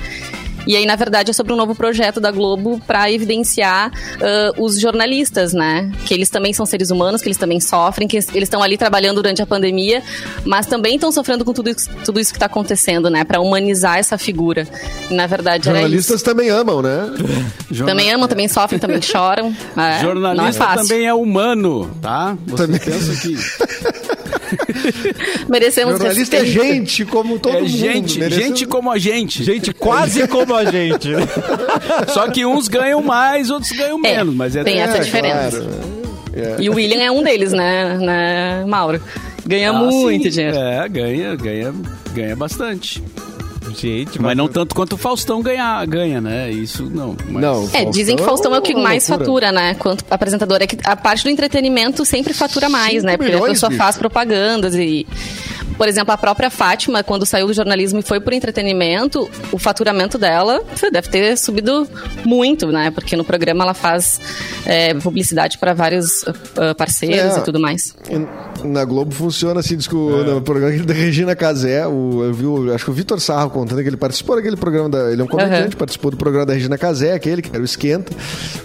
E aí, na verdade, é sobre um novo projeto da Globo para evidenciar uh, os jornalistas, né? Que eles também são seres humanos, que eles também sofrem, que eles estão ali trabalhando durante a pandemia, mas também estão sofrendo com tudo isso, tudo isso que está acontecendo, né? Para humanizar essa figura. E, na verdade, Jornalistas também amam, né? também amam, também sofrem, também choram. É, Jornalista é também é humano, tá? Você também. pensa que... Merecemos Jornalista respeito. é gente como todo é mundo. Gente, Merecemos... gente como a gente. Gente quase como a gente. Só que uns ganham mais, outros ganham é, menos. Mas é tem essa diferença. Claro. É. E o William é um deles, né, né Mauro? Ganha ah, muito sim. dinheiro. É, ganha, ganha, ganha bastante. Gente, mas, mas não tanto quanto o Faustão ganha, ganha né? Isso não. Mas... não é, dizem que Faustão é o que mais fatura, né? Quanto apresentador. É que a parte do entretenimento sempre fatura mais, né? Porque a pessoa faz propagandas e por exemplo, a própria Fátima, quando saiu do jornalismo e foi pro entretenimento, o faturamento dela deve ter subido muito, né? Porque no programa ela faz é, publicidade para vários uh, parceiros é, e tudo mais. Na Globo funciona assim, diz que o, é. no programa da Regina Casé, o, eu vi, acho que o Vitor Sarro contando que ele participou daquele programa da. Ele é um comediante, uhum. participou do programa da Regina Casé, aquele que era o Esquenta,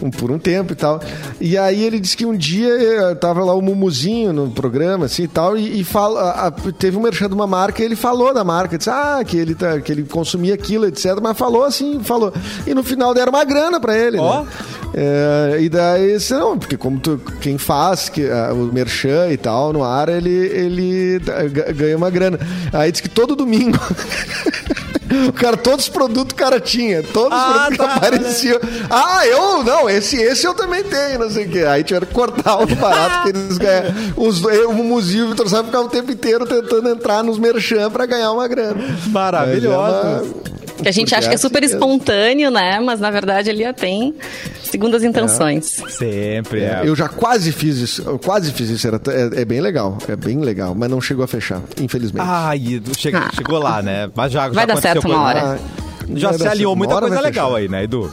um, por um tempo e tal. E aí ele disse que um dia eh, tava lá o Mumuzinho no programa, assim e tal, e, e fala, a, a, teve um merchan de uma marca, ele falou da marca, disse ah, que ele, tá, que ele consumia aquilo, etc. Mas falou assim, falou. E no final deram uma grana pra ele, oh. né? É, e daí, não, porque como tu, quem faz que, uh, o merchan e tal no ar, ele, ele ganha uma grana. Aí diz que todo domingo. O cara, todos os produtos o cara tinha. Todos os ah, produtos tá, apareciam. Ah, eu não, esse, esse eu também tenho, não sei o quê. Aí tiveram que cortar o barato que eles ganham. Os, o Musil e o Vitor Sá ficavam o tempo inteiro tentando entrar nos merchan pra ganhar uma grana. Maravilhoso. Que a gente Porque acha que é super espontâneo, né? Mas na verdade ele já tem segundas intenções. É. Sempre, é. Eu já quase fiz isso. Eu quase fiz isso. Era, é, é, bem legal. É bem legal. Mas não chegou a fechar, infelizmente. Ai, chegou, ah. chegou lá, né? Mas já, Vai já dar certo uma hora. Já se aliou muita coisa legal aí, né, Edu?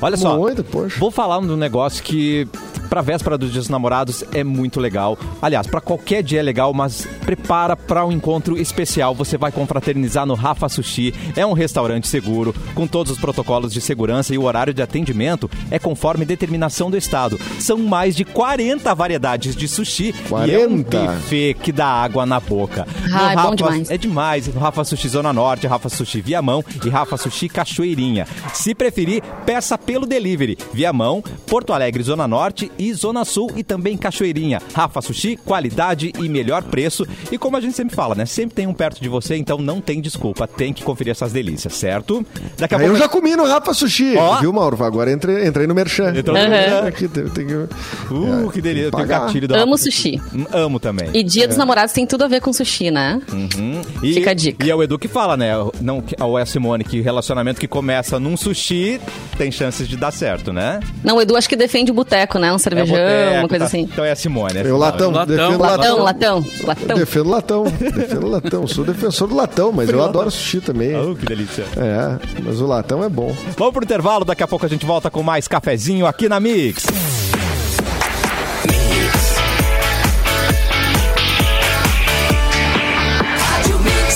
Olha só, Muito, vou falar um negócio que Pra véspera dos Dias dos Namorados é muito legal. Aliás, pra qualquer dia é legal, mas prepara pra um encontro especial. Você vai confraternizar no Rafa Sushi. É um restaurante seguro, com todos os protocolos de segurança e o horário de atendimento é conforme determinação do estado. São mais de 40 variedades de sushi e é um 40? buffet que dá água na boca. No bom Rafa- demais. É demais. No Rafa Sushi Zona Norte, Rafa Sushi Viamão e Rafa Sushi Cachoeirinha. Se preferir, peça pelo delivery. Viamão, Porto Alegre, Zona Norte e Zona Sul e também Cachoeirinha. Rafa Sushi, qualidade e melhor preço. E como a gente sempre fala, né? Sempre tem um perto de você, então não tem desculpa. Tem que conferir essas delícias, certo? Daqui a Aí eu pouco. já comi no Rafa Sushi, Ó. viu, Mauro? Agora entrei, entrei no Merchan. Entrou no Uhum. merchan. Aqui, tem, tem. Uh, É, que delícia. Pagar. gatilho da Amo sushi. Hum, Amo também. E Dia dos Namorados tem tudo a ver com sushi, né? Uhum. E, Fica a dica. E é o Edu que fala, né? Não, ou é a Simone, que relacionamento que começa num sushi tem chances de dar certo, né? Não, o Edu acho que defende o boteco, né? Um cervejão, É boteco, uma coisa tá? assim. Então é a Simone. é a Eu latão, Latão. defendo Latão, latão. latão. defendo latão, defendo latão. Sou defensor do latão, mas eu adoro sushi também. Oh, que delícia. É, mas o latão é bom. Vamos pro intervalo, daqui a pouco a gente volta com mais cafezinho aqui na Mix.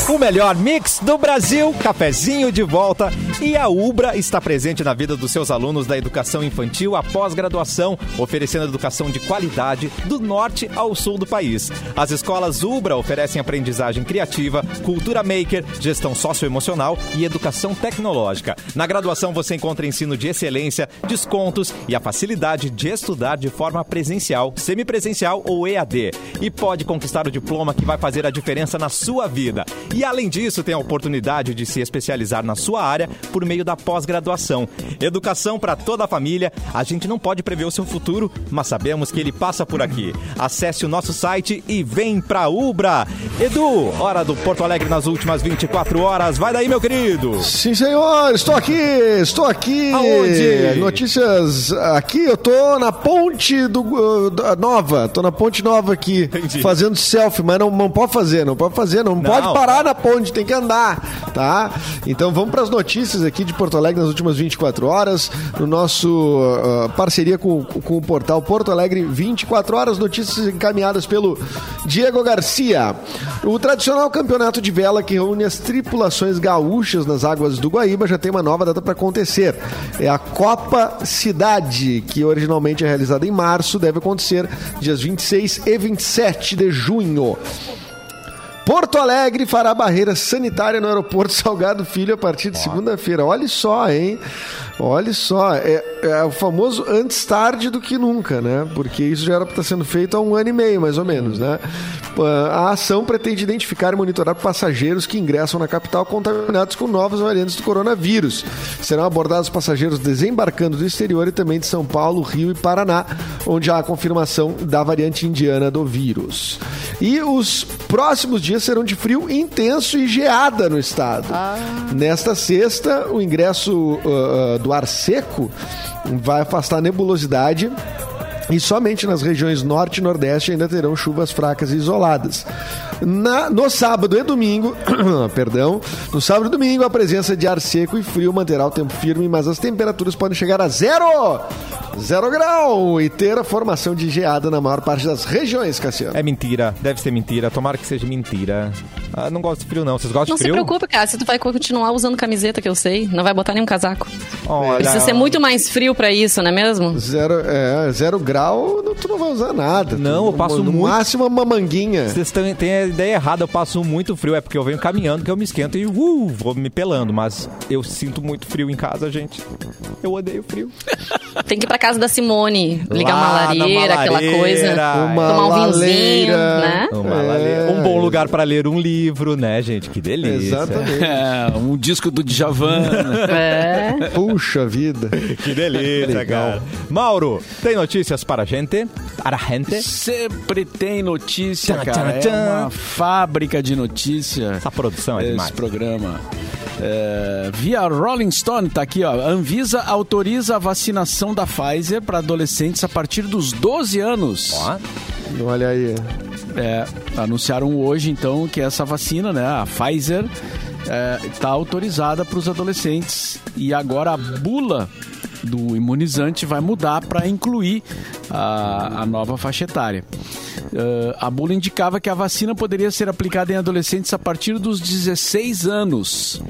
O melhor mix do Brasil, cafezinho de volta. E a Ubra está presente na vida dos seus alunos da educação infantil após graduação, oferecendo educação de qualidade do norte ao sul do país. As escolas Ubra oferecem aprendizagem criativa, cultura maker, gestão socioemocional e educação tecnológica. Na graduação você encontra ensino de excelência, descontos e a facilidade de estudar de forma presencial, semipresencial ou EAD. E pode conquistar o diploma que vai fazer a diferença na sua vida. E além disso, tem a oportunidade de se especializar na sua área por meio da pós-graduação. Educação para toda a família. A gente não pode prever o seu futuro, mas sabemos que ele passa por aqui. Acesse o nosso site e vem pra Ubra. Edu, hora do Porto Alegre nas últimas 24 horas. Vai daí, meu querido. Sim, senhor, estou aqui, estou aqui. Aonde? Notícias aqui, eu tô na ponte do, uh, da nova, tô na ponte nova aqui, Entendi. fazendo selfie, mas não, não pode fazer, não pode fazer, não, Não. pode parar na ponte, tem que andar, tá? Então vamos para as notícias aqui de Porto Alegre nas últimas 24 horas, no nosso uh, parceria com, com o portal Porto Alegre 24 horas, notícias encaminhadas pelo Diego Garcia. O tradicional campeonato de vela que reúne as tripulações gaúchas nas águas do Guaíba já tem uma nova data para acontecer. É a Copa Cidade, que originalmente é realizada em março, deve acontecer dias 26 e 27 de junho. Porto Alegre fará barreira sanitária no aeroporto Salgado Filho a partir de segunda-feira. Olha só, hein? Olha só, é, é o famoso antes tarde do que nunca, né? Porque isso já era para estar sendo feito há um ano e meio, mais ou menos, né? A ação pretende identificar e monitorar passageiros que ingressam na capital contaminados com novas variantes do coronavírus. Serão abordados passageiros desembarcando do exterior e também de São Paulo, Rio e Paraná, onde há a confirmação da variante indiana do vírus. E os próximos dias serão de frio intenso e geada no estado. Nesta sexta, o ingresso uh, uh, do ar seco vai afastar a nebulosidade e somente nas regiões norte e nordeste ainda terão chuvas fracas e isoladas. Na- no sábado e domingo, perdão, no sábado e domingo a presença de ar seco e frio manterá o tempo firme, mas as temperaturas podem chegar a zero, zero grau e ter a formação de geada na maior parte das regiões, Cassiano. É mentira, deve ser mentira. Tomara que seja mentira. Ah, não gosto de frio, não. Vocês gostam Não de se frio? preocupe, cara. Se tu vai continuar usando camiseta, que eu sei, não vai botar nenhum casaco. Olha, Precisa ser muito mais frio pra isso, não é mesmo? Zero, é, zero grau, não- tu não vai usar nada. Não, Tu- eu passo no muito. máximo uma manguinha. Vocês têm, têm a ideia errada, eu passo muito frio. É porque eu venho caminhando que eu me esquento e uh, vou me pelando. Mas eu sinto muito frio em casa, gente. Eu odeio frio. Tem que ir pra casa da Simone, ligar uma lareira, aquela coisa. Uma Tomar um vinhozinho, laleira. né? Uma É. Um bom lugar pra ler um livro, né, gente? Que delícia. Exatamente. É, um disco do Djavan. É. Puxa vida. Que delícia, Legal. cara. Mauro, tem notícias para a gente? Para a gente? Sempre tem notícia, Tchan, cara. tchan, É tchan. uma fábrica de notícia. Essa produção é esse demais. programa. É, via Rolling Stone, tá aqui, ó. Anvisa autoriza a vacinação da Pfizer para adolescentes a partir dos 12 anos. Ó, Olha aí. É, anunciaram hoje, então, que essa vacina, né, a Pfizer, está autorizada para os adolescentes. E agora a bula do imunizante vai mudar para incluir a, a nova faixa etária. Uh, a bula indicava que a vacina poderia ser aplicada em adolescentes a partir dos 16 anos.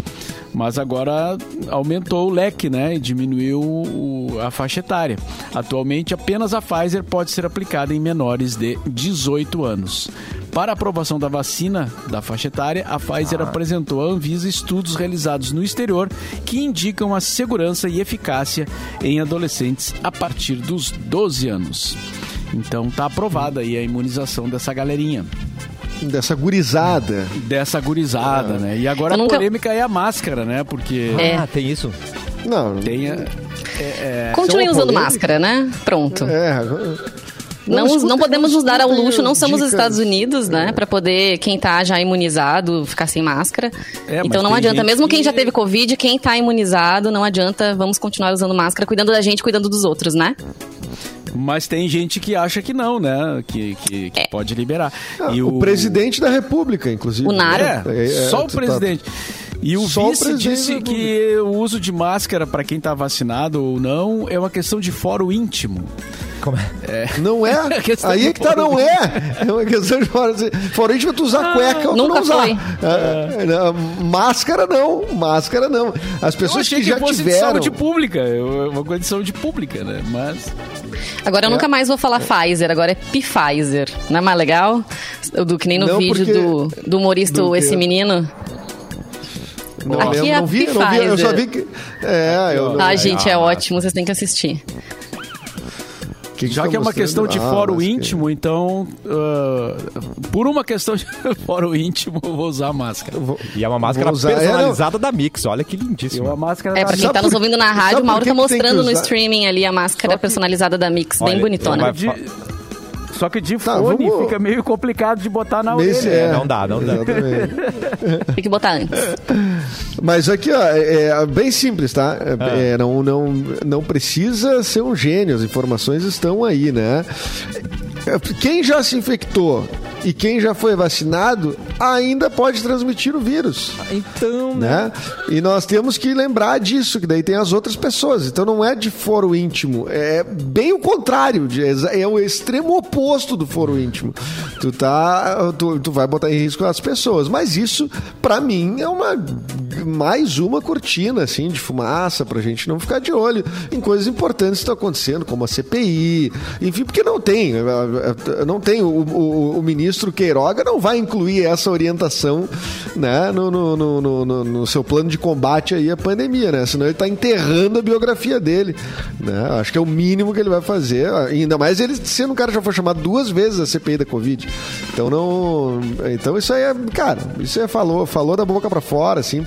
Mas agora aumentou o leque, né? E diminuiu o, a faixa etária. Atualmente, apenas a Pfizer pode ser aplicada em menores de 18 anos. Para aprovação da vacina da faixa etária, a Pfizer ah. apresentou à Anvisa estudos realizados no exterior que indicam a segurança e eficácia em adolescentes a partir dos 12 anos. Então tá aprovada aí a imunização dessa galerinha. Dessa gurizada. Dessa gurizada, é. né? E agora nunca... a polêmica é a máscara, né? Porque. É. Ah, tem isso? Não. Tem. A... É, é... Continuem usando máscara, né? Pronto. É. Não, não, não podemos nos dar ao luxo, não somos dicas. os Estados Unidos, né? Para poder quem tá já imunizado ficar sem máscara. É, então não adianta, mesmo quem já teve Covid, quem tá imunizado, não adianta, vamos continuar usando máscara, cuidando da gente, cuidando dos outros, né? Mas tem gente que acha que não, né? Que, que, que é. pode liberar. Ah, e o, o, presidente da República, inclusive. O Naro. É, é, é só o tá- presidente. E o Só vice o disse que o uso de máscara para quem está vacinado ou não é uma questão de fórum íntimo. Como é? é. Não é? é Aí é que tá, não é. É uma questão de fórum, fórum íntimo tu usar ah, cueca ou nunca não usar. É, é. máscara não, máscara não. As pessoas que, que já fosse tiveram... de saúde pública, uma coisa de saúde pública, né? Mas... Agora eu nunca mais vou falar Pfizer, agora é Pfizer. Não é mais legal? Do que nem no não, vídeo do, do humorista Esse Menino. Não, Aqui eu é não vi, não vi, eu só vi que. É, eu, ah, gente, é ótimo, vocês têm que assistir. Que Já que é uma questão de ah, fórum íntimo, que... então, uh, por uma questão de fórum íntimo, eu vou usar a máscara. Vou, e é uma máscara personalizada é, da Mix, olha que lindíssima. É, máscara é pra quem tá nos ouvindo na rádio, o Mauro tá mostrando no streaming ali a máscara que... personalizada da Mix, olha, bem bonitona. De... Só que de tá, fone vamos... fica meio complicado de botar na Nesse, orelha. É, não dá, não dá. Tem que botar antes. Mas aqui, ó, é, é bem simples, tá? É, é, não, não, não precisa ser um gênio, as informações estão aí, né? Quem já se infectou e quem já foi vacinado ainda pode transmitir o vírus. Então, né? né? E nós temos que lembrar disso, que daí tem as outras pessoas. Então não é de foro íntimo, é bem o contrário, é o extremo oposto do foro íntimo. Tu tá, tu, tu vai botar em risco as pessoas, mas isso para mim é uma mais uma cortina assim de fumaça pra gente não ficar de olho em coisas importantes que estão acontecendo, como a CPI, enfim, porque não tem, não tem o, o, o ministro Queiroga não vai incluir essa orientação né, no, no, no, no, no seu plano de combate aí à pandemia, né? Senão ele está enterrando a biografia dele. Né? Acho que é o mínimo que ele vai fazer. Ainda mais ele sendo um cara que já foi chamado duas vezes a CPI da Covid. Então não. Então isso aí é. Cara, isso é falou, falou da boca para fora, assim,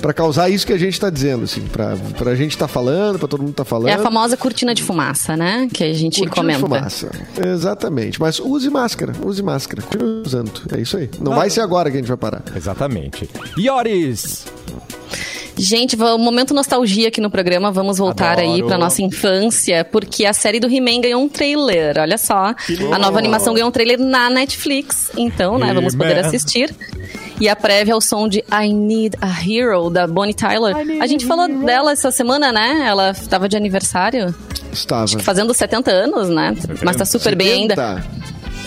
para causar isso que a gente está dizendo, assim, pra, pra gente estar tá falando, para todo mundo estar tá falando. É a famosa cortina de fumaça, né? Que a gente cortina comenta. De fumaça. Exatamente. Mas use máscara, use máscara. Continue usando. É isso aí. Não ah. vai ser agora que a gente vai parar. Exatamente. Ioris! Gente, o momento nostalgia aqui no programa. Vamos voltar Adoro. aí pra nossa infância, porque a série do He-Man ganhou um trailer. Olha só. A nova animação ganhou um trailer na Netflix. Então, né, vamos poder assistir. E a prévia é o som de I Need a Hero, da Bonnie Tyler. A gente falou dela essa semana, né? Ela estava de aniversário. Estava. Acho que fazendo 70 anos, né? Mas tá super 70. bem ainda.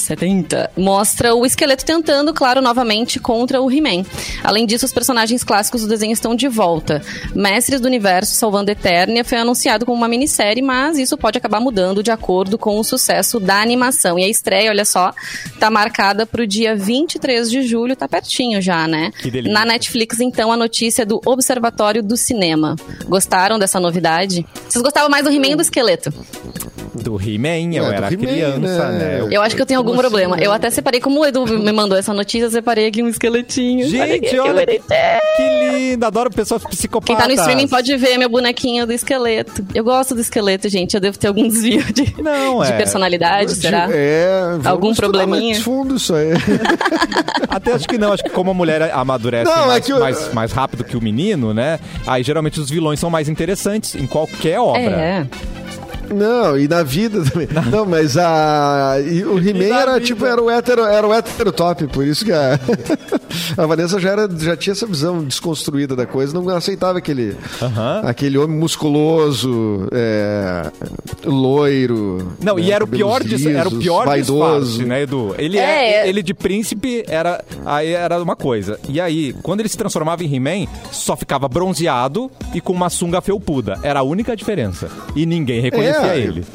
70, mostra o esqueleto tentando, claro, novamente contra o He-Man. Além disso, os personagens clássicos do desenho estão de volta. Mestres do Universo Salvando Eternia foi anunciado como uma minissérie, mas isso pode acabar mudando de acordo com o sucesso da animação. E a estreia, olha só, tá marcada para o dia 23 de julho, tá pertinho já, né? Que delícia. Na Netflix, então, a notícia do Observatório do Cinema. Gostaram dessa novidade? Vocês gostavam mais do He-Man ou do esqueleto? Do He-Man, eu é, era criança, né? né? Eu, eu acho que eu tenho algum assim, problema. Eu até separei, como o Edu me mandou essa notícia, eu separei aqui um esqueletinho. Gente, olha, olha que, que lindo. Adoro pessoas psicopatas. Quem tá no streaming pode ver meu bonequinho do esqueleto. Eu gosto do esqueleto, gente. Eu devo ter algum desvio de, Não, de é. personalidade, de, será? É. Algum probleminha? fundo isso aí. até acho que não. Acho que como a mulher amadurece não, mais, é eu... mais, mais rápido que o menino, né? Aí geralmente os vilões são mais interessantes em qualquer obra. É. Não, e na vida também. Não, mas a. o He-Man era vida. tipo, era o hétero, era o hétero top, por isso que a. a Vanessa já, era, já tinha essa visão desconstruída da coisa, não aceitava aquele, Aham. aquele homem musculoso, é, loiro. Não, né, e era o pior, cabelos dis, era o pior vaidoso. disfarce, né, Edu? Ele, É. é, ele de príncipe era, aí era uma coisa. E aí, quando ele se transformava em He-Man, só ficava bronzeado e com uma sunga felpuda. Era a única diferença. E ninguém reconhecia É. ele.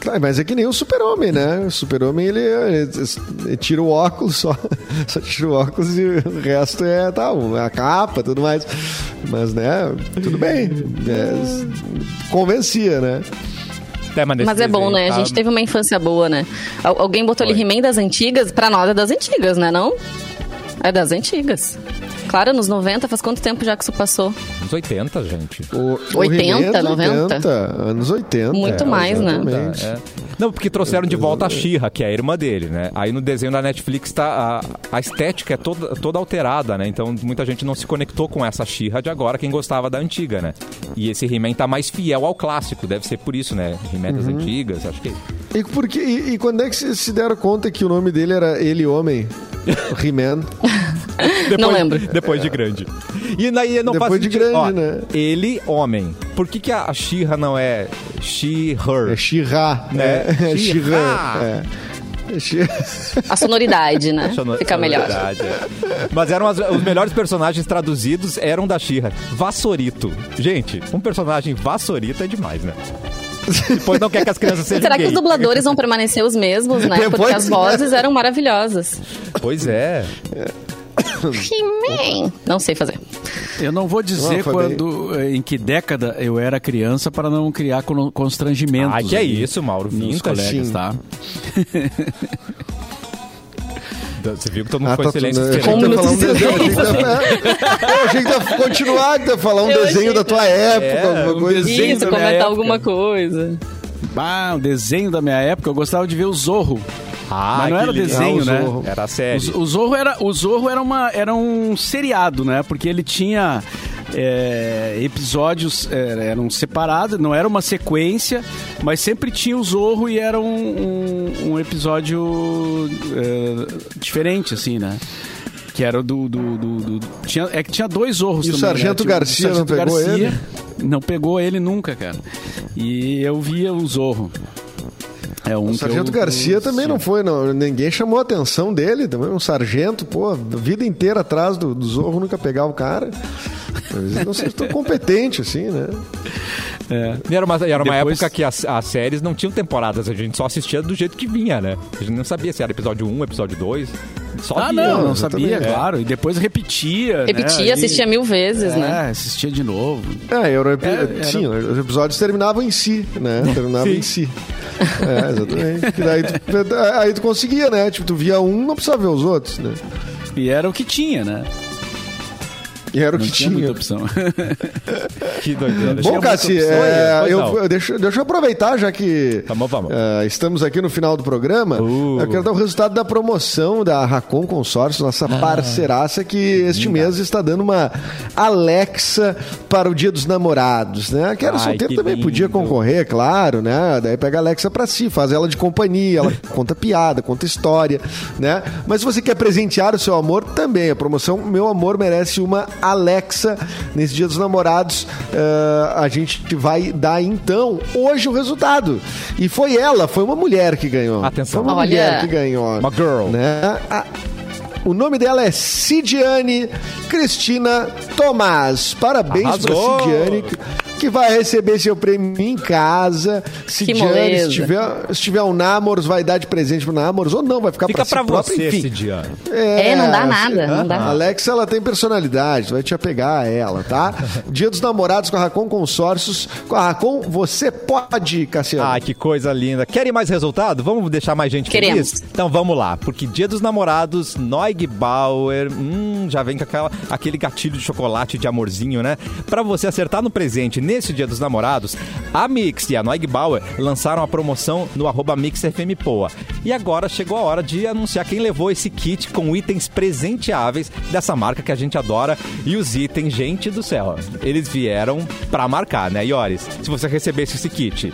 Tá, mas é que nem o super-homem, né? O super-homem, ele, ele- ele tira o óculos só. Só tira o óculos e o resto é tal, a capa, tudo mais. Mas, né, tudo bem. É, convencia, né? É, nesse Mas é bom, né? A tá? gente teve uma infância boa, né? Al- alguém botou ali Foi. He-Man das antigas, pra nós é das antigas, né? Não? É das antigas. Claro, nos 90, faz quanto tempo já que isso passou? Anos 80, gente. O, 80, He-Man é dos 90? 80, anos 80. Muito mais, né? exatamente. É. Não, porque trouxeram de volta a Xirra, que é a irmã dele, né? Aí no desenho da Netflix tá a, a estética é toda, toda alterada, né? Então muita gente não se conectou com essa Xirra de agora, quem gostava da antiga, né? E esse He-Man tá mais fiel ao clássico, deve ser por isso, né? He-Man das antigas, acho que. E, por que- e, e quando é que vocês se deram conta que o nome dele era Ele Homem? He-Man. Depois, Não lembro. Depois de grande. E daí não Depois faz de grande, Ó, né? Ele, homem. Por que, que a Xirra não é she-her? É She-Ra. Né? É, é. She-Ra. É. É A sonoridade, né? Sono- Fica melhor. sonoridade, é. Mas eram as- os melhores personagens traduzidos eram da Xirra. Vassourito. Gente, um personagem vassourito é demais, né? Depois não quer que as crianças sejam Será que gay. os dubladores vão permanecer os mesmos, né? Depois, Porque as né? vozes eram maravilhosas. Pois é. He-Man. Não sei fazer. Eu não vou dizer Não, quando, eh, em que década eu era criança para não criar con- constrangimentos. Ai, que é isso, Mauro. Nos Vintage. colegas, Sim. tá? Você viu que todo mundo Ah, foi tá silêncio tudo- eu esperando. Um minuto um de desenho, eu achei que ia- continuar, ia falar um Eu desenho achei da tua época, É, alguma um coisa desenho assim. Isso, comentar época. alguma coisa. Bah, o desenho da minha época, eu gostava de ver o Zorro. Ah, Mas não era desenho, o né? Zorro. Era a série. O, o Zorro, era, o Zorro era, uma, era um seriado, né? Porque ele tinha é, episódios, é, eram separados, não era uma sequência, mas sempre tinha o Zorro e era um, um, um episódio é, diferente, assim, né? Que era do. do, do- do- tinha, é que tinha dois Zorros E o também. Sargento né? Tinha Garcia não pegou ele? Não pegou ele nunca, cara. E eu via o Zorro. É um O Sargento eu- Garcia eu também não assistia. foi, não. Ninguém chamou a atenção dele, também um sargento, pô, a vida inteira atrás do, do Zorro nunca pegava o cara. Talvez não seja tão competente assim, né? E era uma, era uma Depois- época que as, as séries não tinham temporadas, a gente só assistia do jeito que vinha, né? A gente não sabia se era episódio 1, episódio 2. Só Ah, via. não, não sabia, claro. E depois repetia. Repetia, né? assistia mil vezes, é, né? assistia de novo. É, era, epi- É, era- Sim, os episódios terminavam em si, né? Terminavam em si. É, exatamente. Daí tu, aí tu conseguia, né? Tipo, tu via um, não precisava ver os outros, né? E era o que tinha, né? E era o Não que tinha tinha. muita opção. Que doideira. Bom, Cassi, é, Pois eu, eu- deixa, deixa eu aproveitar, já que Vamos, vamos. é, estamos aqui no final do programa. Uh. Eu quero dar o resultado da promoção da Racon Consórcio, nossa Ah. parceiraça, que este mês está dando uma Alexa para o Dia dos Namorados, né? Que era Ai, solteiro que também lindo. podia concorrer, claro, né? Daí pega a Alexa para si, faz ela de companhia, ela conta piada, conta história, né? Mas se você quer presentear o seu amor, também a promoção Meu Amor Merece uma Alexa nesse Dia dos Namorados. eh, a gente vai dar então hoje o resultado. E foi ela, foi uma mulher que ganhou. Atenção. Foi uma Olha. mulher que ganhou. Uma girl. Né? A- o nome dela é Cidiane Cristina Tomás. Parabéns para. Cidiane, que- que vai receber seu prêmio em casa. Cidiane, moleza. se tiver, se tiver um Namoros, vai dar de presente pro Namoros, ou não, vai ficar Fica pra si pra próprio, você, enfim. Cidiane. É, não dá nada, não dá. A Alexa, ela tem personalidade, vai te apegar a ela, tá? Dia dos namorados com a Racon Consórcios. Com a Racon, você pode, Cassiano. Ai, que coisa linda. Querem mais resultado? Vamos deixar mais gente Queremos. feliz? Então vamos lá, porque Dia dos Namorados, Noig Bauer, hum, já vem com aquela, aquele gatilho de chocolate de amorzinho, né? Pra você acertar no presente nesse Dia dos Namorados, a Mix e a Noig Bauer lançaram a promoção no arroba MixFMPoa. E agora chegou a hora de anunciar quem levou esse kit com itens presenteáveis dessa marca que a gente adora. E os itens, gente do céu, eles vieram pra marcar, né, Ioris? Se você recebesse esse kit,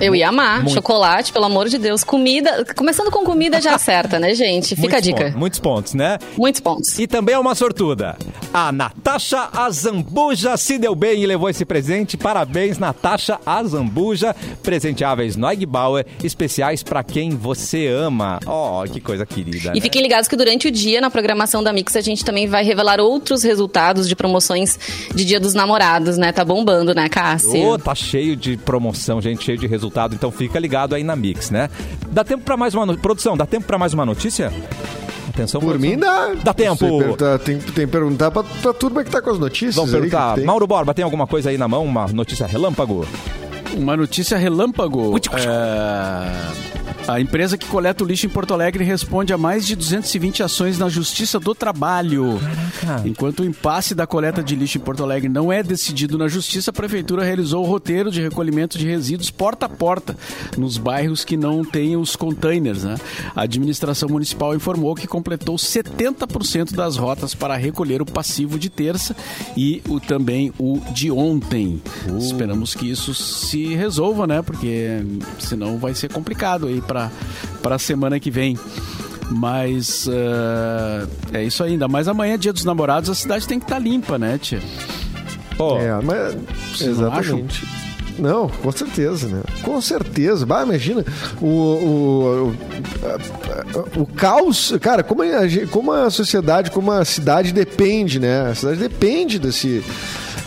Eu ia amar. Chocolate, pelo amor de Deus. Comida. Começando com comida já acerta, né, gente? Fica muitos a dica. Pontos, muitos pontos, né? Muitos pontos. E também é uma sortuda. A Natasha Azambuja se deu bem e levou esse presente. Parabéns, Natasha Azambuja. Presenteáveis Neugbauer, especiais para quem você ama. Oh, que coisa querida. E né? fiquem ligados que durante o dia, na programação da Mix, a gente também vai revelar outros resultados de promoções de Dia dos Namorados, né? Tá bombando, né, Cássio? Ô, tá cheio de promoção, gente, cheio de resultado. Então fica ligado aí na Mix, né? Dá tempo para mais uma no... produção? Dá tempo para mais uma notícia? Atenção, Por produção. mim, dá. Dá tempo. Tem, tem que perguntar pra, pra turma que tá com as notícias. Vamos perguntar. Mauro Borba, tem alguma coisa aí na mão? Uma notícia relâmpago? Uma notícia relâmpago. É, A empresa que coleta o lixo em Porto Alegre responde a mais de 220 ações na Justiça do Trabalho. Enquanto o impasse da coleta de lixo em Porto Alegre não é decidido na Justiça, a Prefeitura realizou o roteiro de recolhimento de resíduos porta a porta nos bairros que não têm os containers. Né? A administração municipal informou que completou 70% das rotas para recolher o passivo de terça e o, também o de ontem. Esperamos que isso se resolva, né? Porque senão vai ser complicado aí para a semana que vem. Mas eh, é isso ainda mais amanhã, dia dos namorados, a cidade tem que estar limpa, né, tia? Pô, É, mas. Exatamente. Não, com certeza, né? Com certeza. Bah, imagina o, o, o, o caos. Cara, como a, como a sociedade, como a cidade depende, né? A cidade depende desse,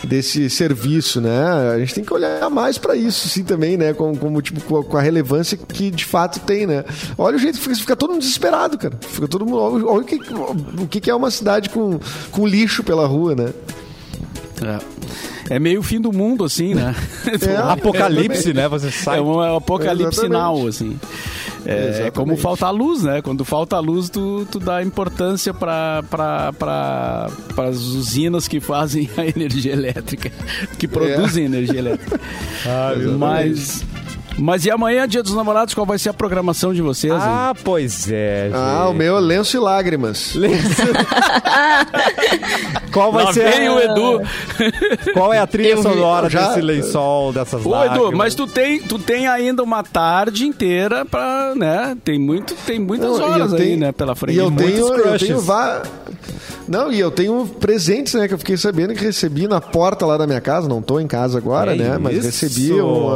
desse serviço, né? A gente tem que olhar mais pra isso, sim, também, né? Como, como, tipo, com a, com a relevância que de fato tem, né? Olha o jeito que fica, fica todo mundo desesperado, cara. Fica todo mundo. Olha, olha o, que, o que é uma cidade com, com lixo pela rua, né? É. É meio fim do mundo, assim, né? É. apocalipse, né? Você sai. É um apocalipse Exatamente. now, assim. É, é como falta a luz, né? Quando falta a luz, tu, tu dá importância para as usinas que fazem a energia elétrica, que produzem energia elétrica. mas, mas e amanhã, dia dos namorados, qual vai ser a programação de vocês? hein? Ah, pois é. Ah, o meu é lenço e lágrimas. Qual vai Lá ser? vem o Edu. Qual é a trilha Eu vi- sonora já- desse lençol, dessas Ô, lágrimas? Edu, mas tu tem, tu tem ainda uma tarde inteira pra, né? Tem, muito, tem muitas Não, e horas aí, tenho- né, pela frente. E eu muitos tenho, eu crushes. tenho va- Não, e eu tenho presentes, né? Que eu fiquei sabendo que recebi na porta lá da minha casa. Não tô em casa agora, É né? Mas isso. recebi um.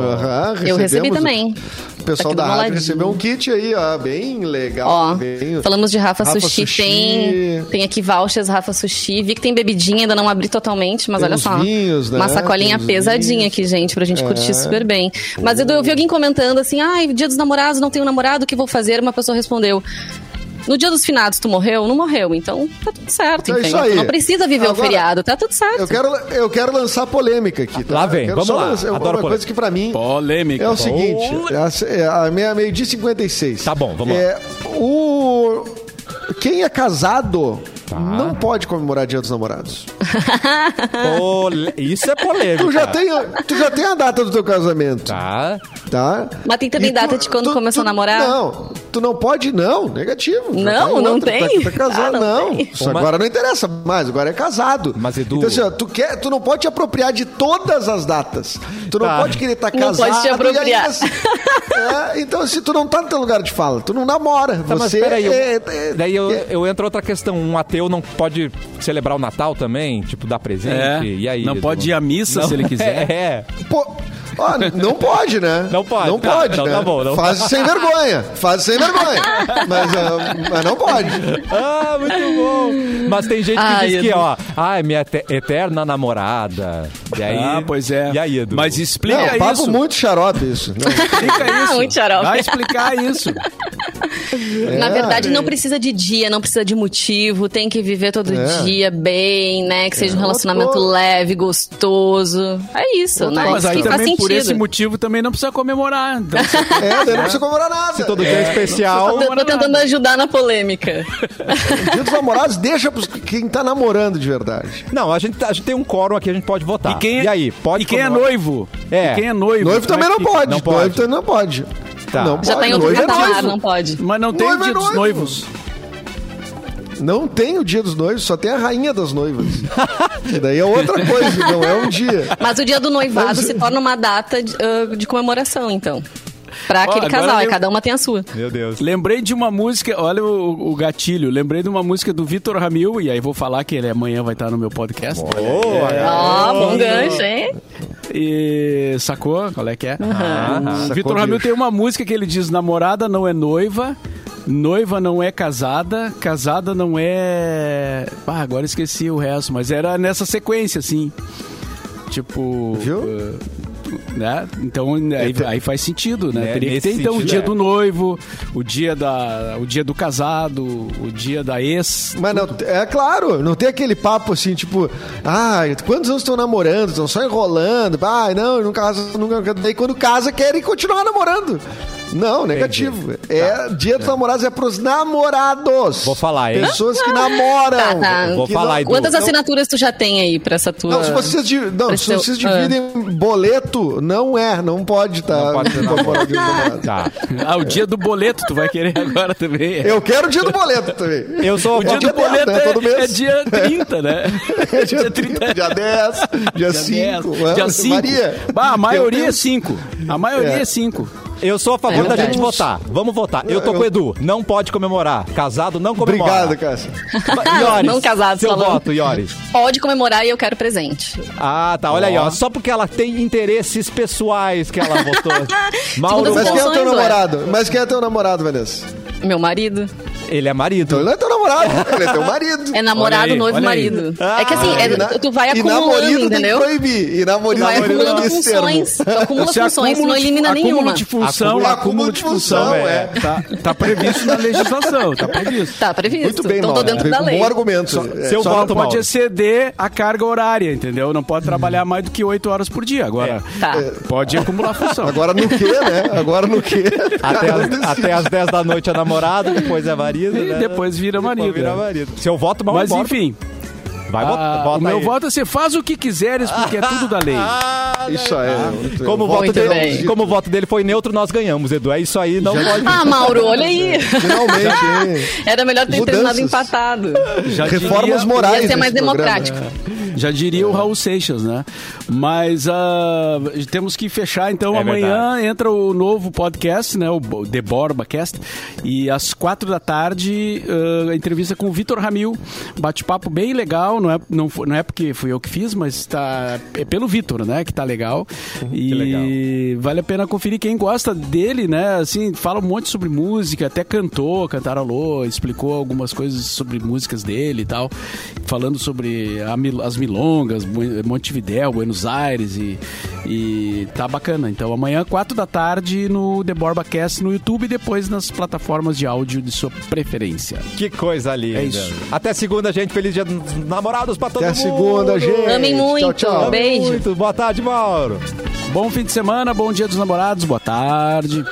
Eu recebi também. O pessoal Tá da rádio recebeu um kit aí, ó, bem legal. Ó, bem- falamos de Rafa, Rafa Sushi, Sushi. tem tem aqui vouchers Rafa Sushi. Vi que tem bebidinha, ainda não abri totalmente, mas Tem olha só. vinhos, né? Uma sacolinha pesadinha vinhos. aqui, gente, pra gente curtir É. super bem. Mas Edu, eu vi alguém comentando assim: ai, dia dos namorados, não tenho namorado, o que vou fazer? Uma pessoa respondeu. No dia dos finados, tu morreu? Não morreu, então tá tudo certo, É entende? isso aí. Tu não precisa viver o Agora, feriado, tá tudo certo. Eu quero, eu quero lançar polêmica aqui. Tá? Lá vem, vamos lá. lançar- Adoro uma polêmica. coisa que pra mim Polêmica. é o seguinte: é a, é a meia- meio-dia e 56. Tá bom, vamos lá. é, O, quem é casado Tá. não pode comemorar Dia dos Namorados. Pole- Isso é polêmico. Tu já, tem, tu já tem a data do teu casamento, Tá. tá? Mas tem também E data de quando começou a namorar? Não, tu não pode, não. Negativo. Não, tá em não outra, tem? Tá, tá casado, Ah, não não. Isso Uma- agora não interessa mais, agora é casado. Mas, Edu- Então, assim, ó, tu, quer, tu não pode te apropriar de todas as datas. Tu não Tá. pode querer estar Não casado. pode te apropriar. ainda assim- É, então, se tu não tá no teu lugar de fala, tu não namora. Tá, mas você peraí, eu- é, é- daí eu, é- eu entro outra questão. Um ateu não pode celebrar o Natal também? Tipo, dar presente? É, E aí? não pode ir à missa se ele quiser. É. Pô, ó, não pode, né? Não pode, Não tá, pode, então né? tá bom, não- Faz sem vergonha. Faz sem vergonha. Mas, ah, mas não pode. Ah, muito bom. Mas tem gente que Ai, diz que, Edu. ó, ah, é minha te- eterna namorada. E aí, Ah, pois é. E aí, Edu? Mas explica Não, papo isso. muito xarope isso. Não. Explica isso. Muito xarope. Vai explicar isso. Na É, verdade, é. não precisa de dia, não precisa de motivo, tem que viver todo É. dia bem, né? Que seja um É. relacionamento Tô- leve, gostoso. É isso, né? Mas aí também, por sentido. esse motivo, também não precisa comemorar. Então, É, não precisa comemorar nada. Se todo dia é especial. Tô, tô tentando ajudar na polêmica. Dia dos namorados, deixa pros quem tá namorando de verdade. Não, a gente, a gente tem um quórum aqui, a gente pode votar. E quem, e aí, pode E quem é comemorar? noivo? É. E quem é noivo? Noivo Como também é não pode. Não pode. Noivo também não pode. Tá. Não Já pode. tá em outro Noivo é não pode. Mas não tem Noivo é dia dos noivo. noivos. Não tem o dia dos noivos, só tem a rainha das noivas. e daí é outra coisa, não é um dia. Mas o dia do noivado se torna uma data de, ah, de comemoração, então. Pra aquele agora casal, é eu- cada uma tem a sua. Meu Deus. Lembrei de uma música, olha o, o gatilho, lembrei de uma música do Vitor Ramil, e aí vou falar que ele amanhã vai estar no meu podcast. Ó, bom gancho, hein? E sacou qual é que é? O Sacou, Vitor Ramil tem uma música que ele diz: namorada não é noiva, noiva não é casada, casada não é. Ah, agora esqueci o resto, mas era nessa sequência, assim. Tipo. Viu? eh, né? Então aí, aí faz sentido, né? É, Teria que ter então o dia é. do noivo, o dia da, o dia do casado, o dia da ex. Mas não, é claro, não tem aquele papo assim, tipo, ah, quantos anos estão namorando? Estão só enrolando. Ah, não, nunca nunca. Daí quando casa, querem continuar namorando. Não, negativo. É dia dos namorados é pros namorados. Vou falar, hein? Pessoas que namoram. Tá, tá. Vou Que falar, não- Edu. Quantas assinaturas tu já tem aí pra essa tua... Não, se vocês, di- não, se seu- vocês dividem boleto, não é, não pode estar Não pode ter namorado. Tá. Ah, o dia do boleto, tu vai querer agora também. Eu quero o dia do boleto também. Eu sou O dia favor- do boleto né? Todo é, mês. é dia 30, né? É dia 30, dia 10, dia 5. Dia 5. Maria. Bah, a maioria é tenho- 5. A maioria É. é 5. Eu sou a favor É da verdade. gente votar. Vamos votar. Eu tô com o Edu. Não pode comemorar. Casado não comemora. Obrigado, Cássio. Ioris, Não casados Seu falando. voto, Ioris. Pode comemorar e eu quero presente. Ah, tá. Olha aí, ó. Só porque ela tem interesses pessoais que ela votou. Mauro, Mas as quem é o teu namorado? Mas quem é teu namorado, Vanessa? Meu marido. ele é Então marido. ele não é teu namorado, ele é teu marido. É namorado, aí, noivo, marido. é que assim, Ah, é- na- tu vai e acumulando, namorido entendeu? Tem que proibir. E Tu namorido vai tem que acumulando funções. Tu acumula Esse funções, tu não de- elimina acúmulo nenhuma. de função, Acúmulo- acúmulo de função, é. é. Tá, tá previsto na legislação, tá previsto. Tá previsto. Muito bem, então tô dentro Veio da lei. bom argumento. É. Seu Só voto, pode exceder a carga horária, entendeu? Não pode trabalhar mais do que 8 horas por dia. Agora, Tá. pode acumular função. Agora no quê, né? Agora no quê? Até um as, até as 10 da noite é namorado, depois é marido. E né? depois vira marido. Depois vira é. marido. Seu voto, Mauro, Mas enfim, Vai, ah, bota o meu aí. voto é você faz o que quiseres, porque é tudo da lei. Ah, Isso aí. muito Como o, voto dele, bem. como o voto dele foi neutro, nós ganhamos, Edu. É isso aí, não pode. Ah, Mauro, olha aí. Finalmente? Era melhor ter Mudanças. terminado empatado. Já Reformas diria- morais. Ia ser mais nesse programa. democrático. Já diria o Raul Seixas, né? Mas ah, temos que fechar, então É amanhã entra o novo podcast, né? O The Borba Cast. E às quatro da tarde, ah, a entrevista com o Vitor Ramil. Bate-papo bem legal, não é, não, não é porque fui eu que fiz, mas tá, é pelo Vitor, né? Que tá legal. e legal. vale a pena conferir quem gosta dele, né? Assim, fala um monte sobre música, até cantou, cantarolou, explicou algumas coisas sobre músicas dele e tal. Falando sobre a as milongas, Montevidéu, Buenos Aires e, e tá bacana. Então amanhã, quatro da tarde, no The Borba Cast no YouTube e depois nas plataformas de áudio de sua preferência. Que coisa linda. É isso. Até segunda, gente. Feliz dia dos namorados pra todo Até a mundo. segunda, gente. Amem muito. Tchau, tchau. Beijo. Muito. Boa tarde, Mauro. Bom fim de semana, bom dia dos namorados, boa tarde.